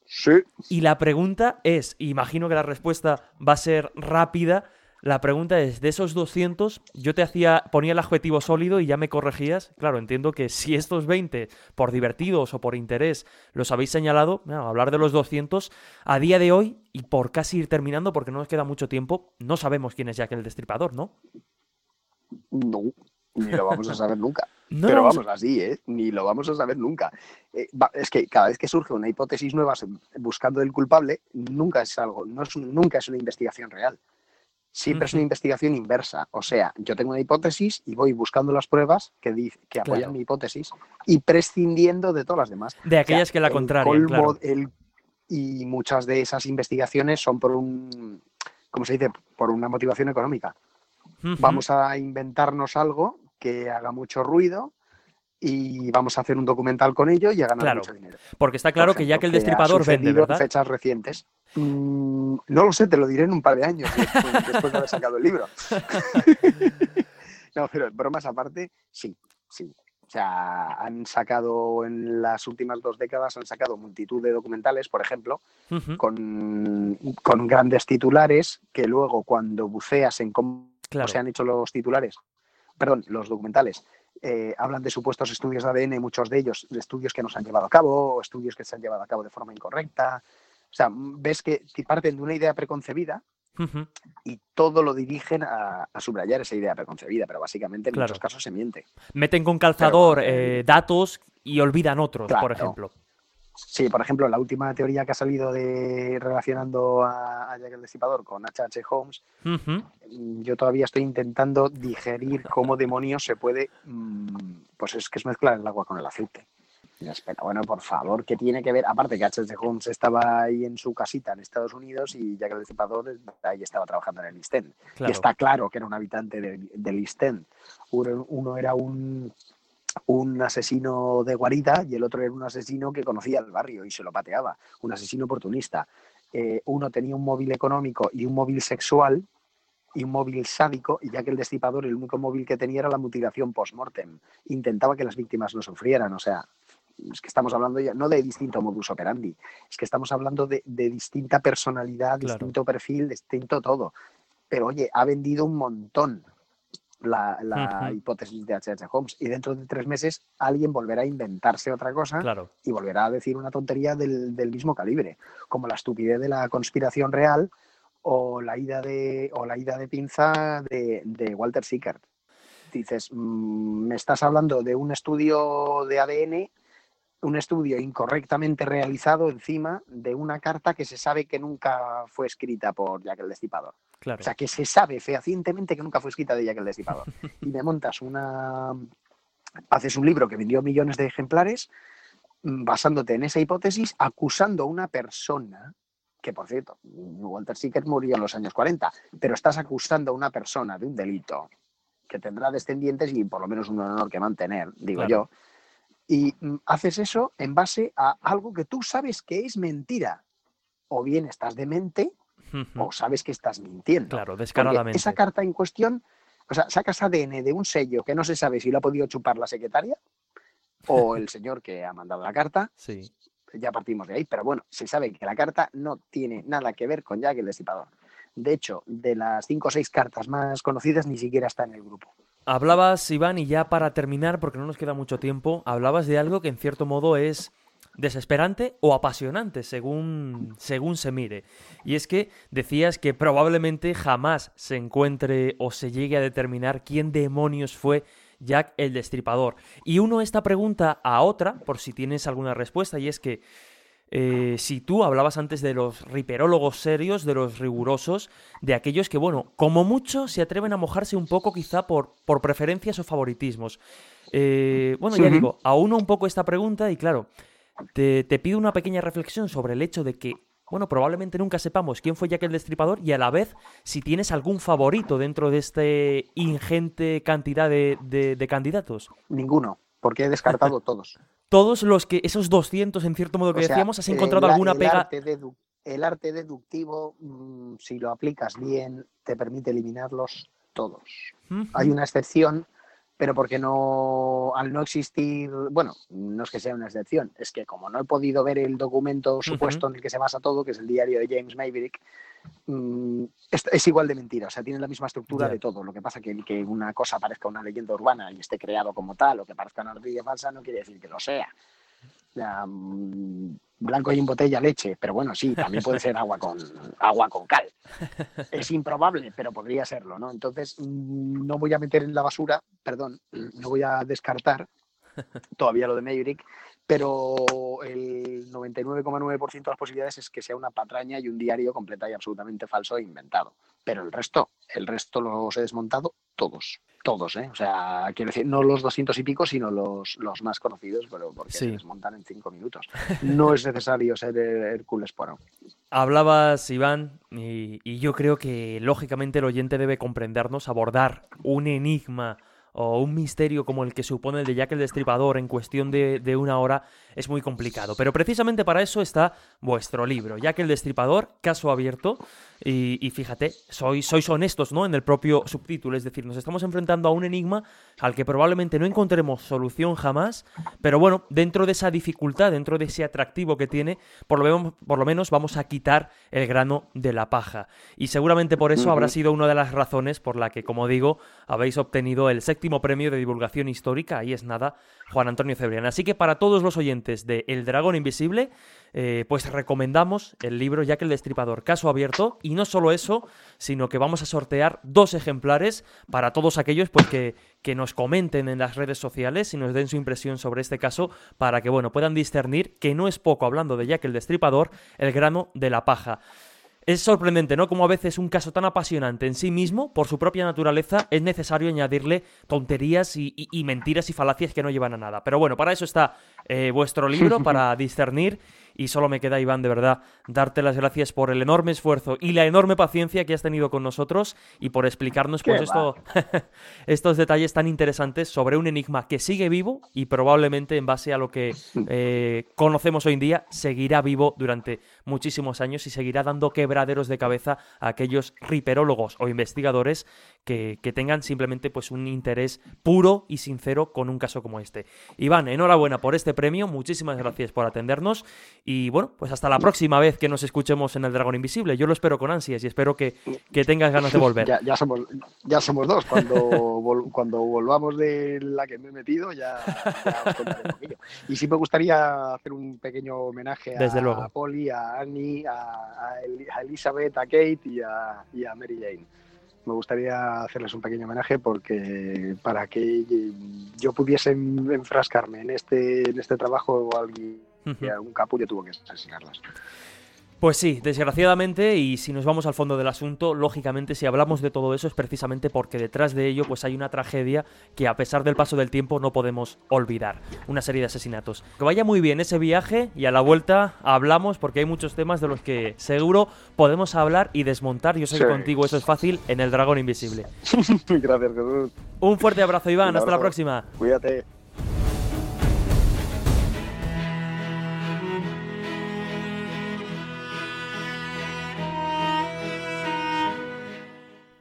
S4: Sí.
S2: Y la pregunta es, imagino que la respuesta va a ser rápida. La pregunta es, de esos 200, yo te hacía, ponía el adjetivo sólido y ya me corregías. Claro, entiendo que si estos 20, por divertidos o por interés, los habéis señalado, bueno, hablar de los 200, a día de hoy, y por casi ir terminando, porque no nos queda mucho tiempo, no sabemos quién es Jack el Destripador, ¿no?
S4: No, ni lo vamos a saber nunca.
S2: No
S4: Pero
S2: vamos-
S4: así, ¿eh? Ni lo vamos a saber nunca. Eh, va- es que cada vez que surge una hipótesis nueva buscando el culpable, nunca es algo, no es, nunca es una investigación real. Siempre es una investigación inversa. O sea, yo tengo una hipótesis y voy buscando las pruebas que, apoyan
S2: Claro.
S4: mi hipótesis y prescindiendo de todas las demás.
S2: De aquellas
S4: O sea,
S2: que la contrarian,
S4: colmo,
S2: claro.
S4: el- y muchas de esas investigaciones son por un, ¿cómo se dice? Por una motivación económica. Vamos a inventarnos algo que haga mucho ruido y vamos a hacer un documental con ello y a ganar
S2: Claro.
S4: mucho dinero.
S2: Porque está claro que el
S4: que ha
S2: Destripador vende,
S4: en
S2: ¿verdad?
S4: fechas recientes. Mm, no lo sé, te lo diré en un par de años después, después de haber sacado el libro. no, pero bromas aparte, sí, sí. O sea, han sacado en las últimas dos décadas, han sacado multitud de documentales, por ejemplo, con, con grandes titulares que luego cuando buceas en cómo
S2: Claro.
S4: se han hecho los titulares, perdón, los documentales, eh, hablan de supuestos estudios de ADN, muchos de ellos, de estudios que no se han llevado a cabo, o estudios que se han llevado a cabo de forma incorrecta. O sea, ves que parten de una idea preconcebida y todo lo dirigen a, a subrayar esa idea preconcebida, pero básicamente en
S2: Claro.
S4: muchos casos se miente.
S2: Meten con calzador
S4: Pero, eh,
S2: datos y olvidan otros, por ejemplo.
S4: Sí, por ejemplo, la última teoría que ha salido de relacionando a, a Jack el Destripador con H.H. Holmes. Mm, yo todavía estoy intentando digerir cómo demonios se puede, mm, pues es que es mezclar el agua con el aceite. Espera, bueno, por favor, ¿qué tiene que ver? Aparte que H.H. Holmes estaba ahí en su casita en Estados Unidos y Jack el Destripador ahí estaba trabajando en el East End.
S2: Claro.
S4: Y está claro que era un habitante del, del East End. Uno, uno era un, un asesino de guarida y el otro era un asesino que conocía el barrio y se lo pateaba, un asesino oportunista. Eh, uno tenía un móvil económico y un móvil sexual y un móvil sádico, y ya que el destripador el único móvil que tenía era la mutilación post-mortem. Intentaba que las víctimas no sufrieran, o sea, es que estamos hablando ya no de distinto modus operandi, es que estamos hablando de, de distinta personalidad,
S2: Claro.
S4: distinto perfil, distinto todo. Pero oye, ha vendido un montón la, hipótesis de H.H. Holmes y dentro de tres meses alguien volverá a inventarse otra cosa
S2: Claro.
S4: y volverá a decir una tontería del, del mismo calibre, como la estupidez de la conspiración real o la ida de, o la ida de pinza de, de Walter Sickert. Dices, mm, me estás hablando de un estudio de ADN, un estudio incorrectamente realizado encima de una carta que se sabe que nunca fue escrita por Jack el Destripador.
S2: Claro.
S4: O sea, que se sabe fehacientemente que nunca fue escrita de Jack el Destripador. y me montas una... Haces un libro que vendió millones de ejemplares mm, basándote en esa hipótesis, acusando a una persona que por cierto, Walter Sickert murió en los años 40, pero estás acusando a una persona de un delito que tendrá descendientes y por lo menos un honor que mantener, digo yo, y mm, haces eso en base a algo que tú sabes que es mentira. O bien estás demente o sabes que estás mintiendo.
S2: Claro, descaradamente.
S4: esa carta en cuestión, o sea, sacas ADN de un sello que no se sabe si lo ha podido chupar la secretaria o el señor que ha mandado la carta.
S2: Sí.
S4: Ya partimos de ahí, pero bueno, se sabe que la carta no tiene nada que ver con Jack el Destripador. De hecho, de las cinco o seis cartas más conocidas, ni siquiera está en el grupo.
S2: Hablabas, Iván, y ya para terminar, porque no nos queda mucho tiempo, hablabas de algo que en cierto modo es desesperante o apasionante, según, según se mire. Y es que decías que probablemente jamás se encuentre o se llegue a determinar quién demonios fue Jack el Destripador. Y uno esta pregunta a otra, por si tienes alguna respuesta, y es que eh, si tú hablabas antes de los riperólogos serios, de los rigurosos, de aquellos que, bueno, como mucho se atreven a mojarse un poco quizá por, por preferencias o favoritismos. Eh, bueno, ya digo, a uno un poco esta pregunta y claro, te, te pido una pequeña reflexión sobre el hecho de que bueno, probablemente nunca sepamos quién fue Jack el Destripador y a la vez si tienes algún favorito dentro de este ingente cantidad de, de candidatos.
S4: Ninguno, porque he descartado todos
S2: todos los que, esos 200 en cierto modo que decíamos, has encontrado alguna
S4: el
S2: pega.
S4: Arte el arte deductivo, mm, si lo aplicas bien, te permite eliminarlos todos. Hay una excepción, pero porque no, al no existir, bueno, no es que sea una excepción, es que como no he podido ver el documento supuesto en el que se basa todo, que es el diario de James Maverick, Mm, es, igual de mentira, o sea, tiene la misma estructura de todo. Lo que pasa que que una cosa parezca una leyenda urbana y esté creado como tal, o que parezca una noticia falsa, no quiere decir que lo sea. Mm, blanco y en botella leche, pero bueno, sí, también puede ser agua con agua con cal. Es improbable, pero podría serlo, ¿no? Entonces, mm, no voy a meter en la basura, perdón, no voy a descartar todavía lo de Maverick, pero el 99,9% de las posibilidades es que sea una patraña y un diario completa y absolutamente falso e inventado. Pero el resto, el resto los he desmontado todos, todos, ¿eh? O sea, quiero decir, no los 200 y pico, sino los, los más conocidos, pero porque se desmontan en cinco minutos. No es necesario ser Hércules Poirot.
S2: Hablabas, Iván, y, y yo creo que lógicamente el oyente debe comprendernos, abordar un enigma o un misterio como el que supone el de Jack el Destripador en cuestión de, de, una hora es muy complicado. Pero precisamente para eso está vuestro libro, Jack el Destripador, caso abierto. Y, fíjate, sois, sois honestos ¿no? en el propio subtítulo, es decir, nos estamos enfrentando a un enigma al que probablemente no encontremos solución jamás, pero bueno, dentro de esa dificultad, dentro de ese atractivo que tiene, por lo, por lo menos vamos a quitar el grano de la paja. Y seguramente por eso habrá sido una de las razones por la que, como digo, habéis obtenido el séptimo premio de divulgación histórica, ahí es nada, Juan Antonio Cebrián. Así que para todos los oyentes de El Dragón Invisible, eh, pues recomendamos el libro que el Destripador, caso abierto. Y no solo eso, sino que vamos a sortear dos ejemplares para todos aquellos pues, que, que nos comenten en las redes sociales y nos den su impresión sobre este caso para que bueno, puedan discernir que no es poco, hablando de Jack el Destripador, el grano de la paja. Es sorprendente, ¿no? Como a veces un caso tan apasionante en sí mismo, por su propia naturaleza, es necesario añadirle tonterías y, mentiras y falacias que no llevan a nada. Pero bueno, para eso está eh, vuestro libro, para discernir y solo me queda, Iván, de verdad, darte las gracias por el enorme esfuerzo y la enorme paciencia que has tenido con nosotros y por explicarnos pues esto, estos detalles tan interesantes sobre un enigma que sigue vivo y probablemente en base a lo que eh, conocemos hoy en día seguirá vivo durante muchísimos años y seguirá dando quebraderos de cabeza a aquellos riperólogos o investigadores que, que tengan simplemente pues un interés puro y sincero con un caso como este. Iván, enhorabuena por este premio, muchísimas gracias por atendernos y bueno, pues hasta la próxima vez que nos escuchemos en El Dragón Invisible. Yo lo espero con ansias y espero que, tengas ganas de volver.
S4: Ya, somos, ya somos dos. Cuando, cuando volvamos de la que me he metido, ya, os contaré un poquillo. Y sí me gustaría hacer un pequeño homenaje
S2: Desde
S4: a,
S2: luego.
S4: a Polly, a Annie, a, Elizabeth, a Kate y a, y a Mary Jane me gustaría hacerles un pequeño homenaje porque para que yo pudiese enfrascarme en este en este trabajo alguien un capullo tuvo que asesinarlas.
S2: Pues sí, desgraciadamente, y si nos vamos al fondo del asunto, lógicamente si hablamos de todo eso es precisamente porque detrás de ello pues hay una tragedia que a pesar del paso del tiempo no podemos olvidar. Una serie de asesinatos. Que vaya muy bien ese viaje y a la vuelta hablamos porque hay muchos temas de los que seguro podemos hablar y desmontar. Yo sé que contigo eso es fácil en El Dragón Invisible.
S4: Gracias, Jesús.
S2: Un fuerte abrazo, Iván. Hasta la próxima.
S4: Cuídate.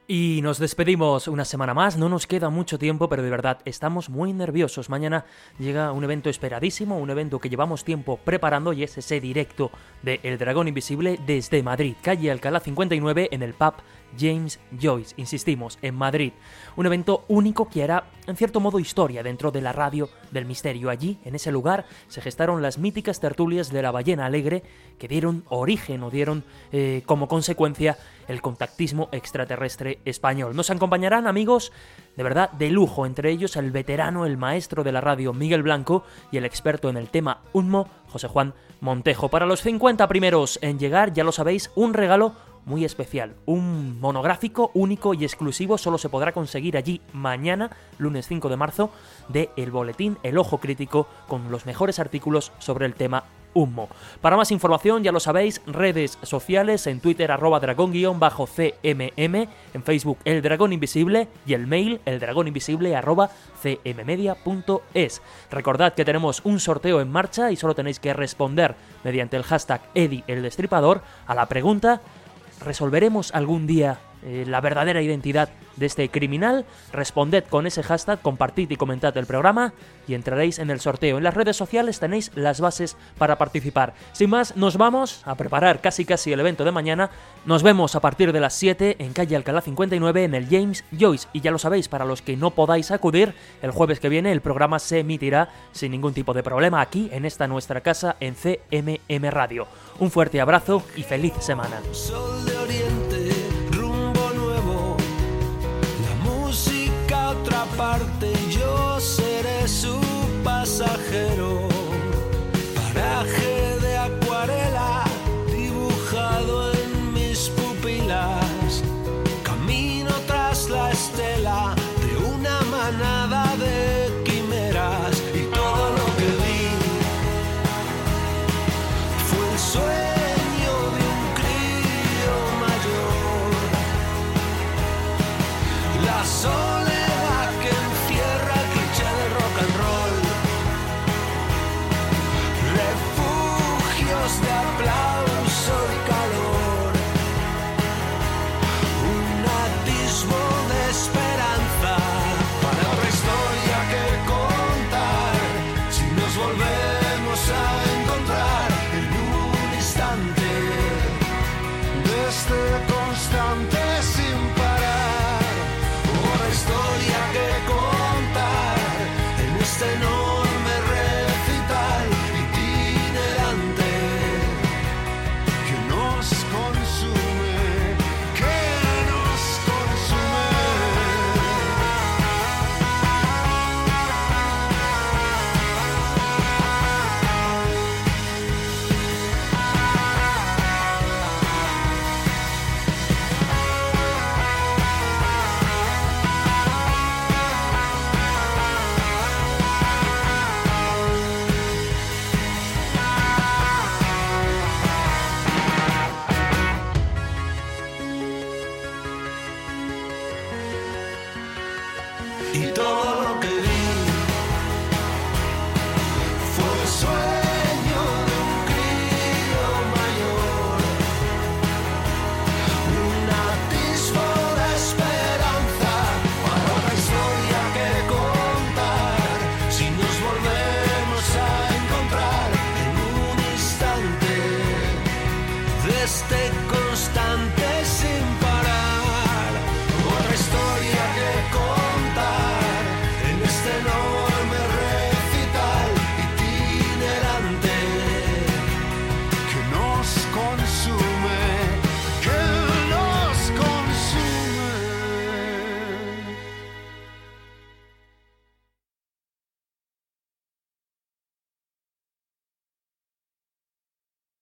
S2: Y nos despedimos una semana más, no nos queda mucho tiempo, pero de verdad estamos muy nerviosos. Mañana llega un evento esperadísimo, un evento que llevamos tiempo preparando y es ese directo de El Dragón Invisible desde Madrid, calle Alcalá 59 en el pub James Joyce, insistimos, en Madrid. Un evento único que hará, en cierto modo, historia dentro de la radio del misterio. Allí, en ese lugar, se gestaron las míticas tertulias de la ballena alegre que dieron origen o dieron eh, como consecuencia el contactismo extraterrestre español. Nos acompañarán amigos de verdad de lujo, entre ellos el veterano, el maestro de la radio Miguel Blanco y el experto en el tema Unmo, José Juan Montejo. Para los 50 primeros en llegar, ya lo sabéis, un regalo muy especial, un monográfico único y exclusivo, solo se podrá conseguir allí mañana, lunes 5 de marzo, de El Boletín El Ojo Crítico, con los mejores artículos sobre el tema Para más información, ya lo sabéis, redes sociales, en Twitter arroba dragón-cmm, en Facebook El Dragón Invisible y el mail eldragoninvisible arroba cmmedia.es. Recordad que tenemos un sorteo en marcha y solo tenéis que responder mediante el hashtag Eddie el Destripador a la pregunta ¿Resolveremos algún día eh, la verdadera identidad de este criminal? Responded con ese hashtag, compartid y comentad el programa y entraréis en el sorteo. En las redes sociales tenéis las bases para participar. Sin más, nos vamos a preparar casi casi el evento de mañana. Nos vemos a partir de las 7 en calle Alcalá 59 en el James Joyce. Y ya lo sabéis, para los que no podáis acudir, el jueves que viene el programa se emitirá sin ningún tipo de problema aquí en esta nuestra casa en CMM Radio. Un fuerte abrazo y feliz semana.
S9: Parte yo seré su pasajero. Paraje de acuarela dibujado en mis pupilas. Camino tras la estela de una manada y todo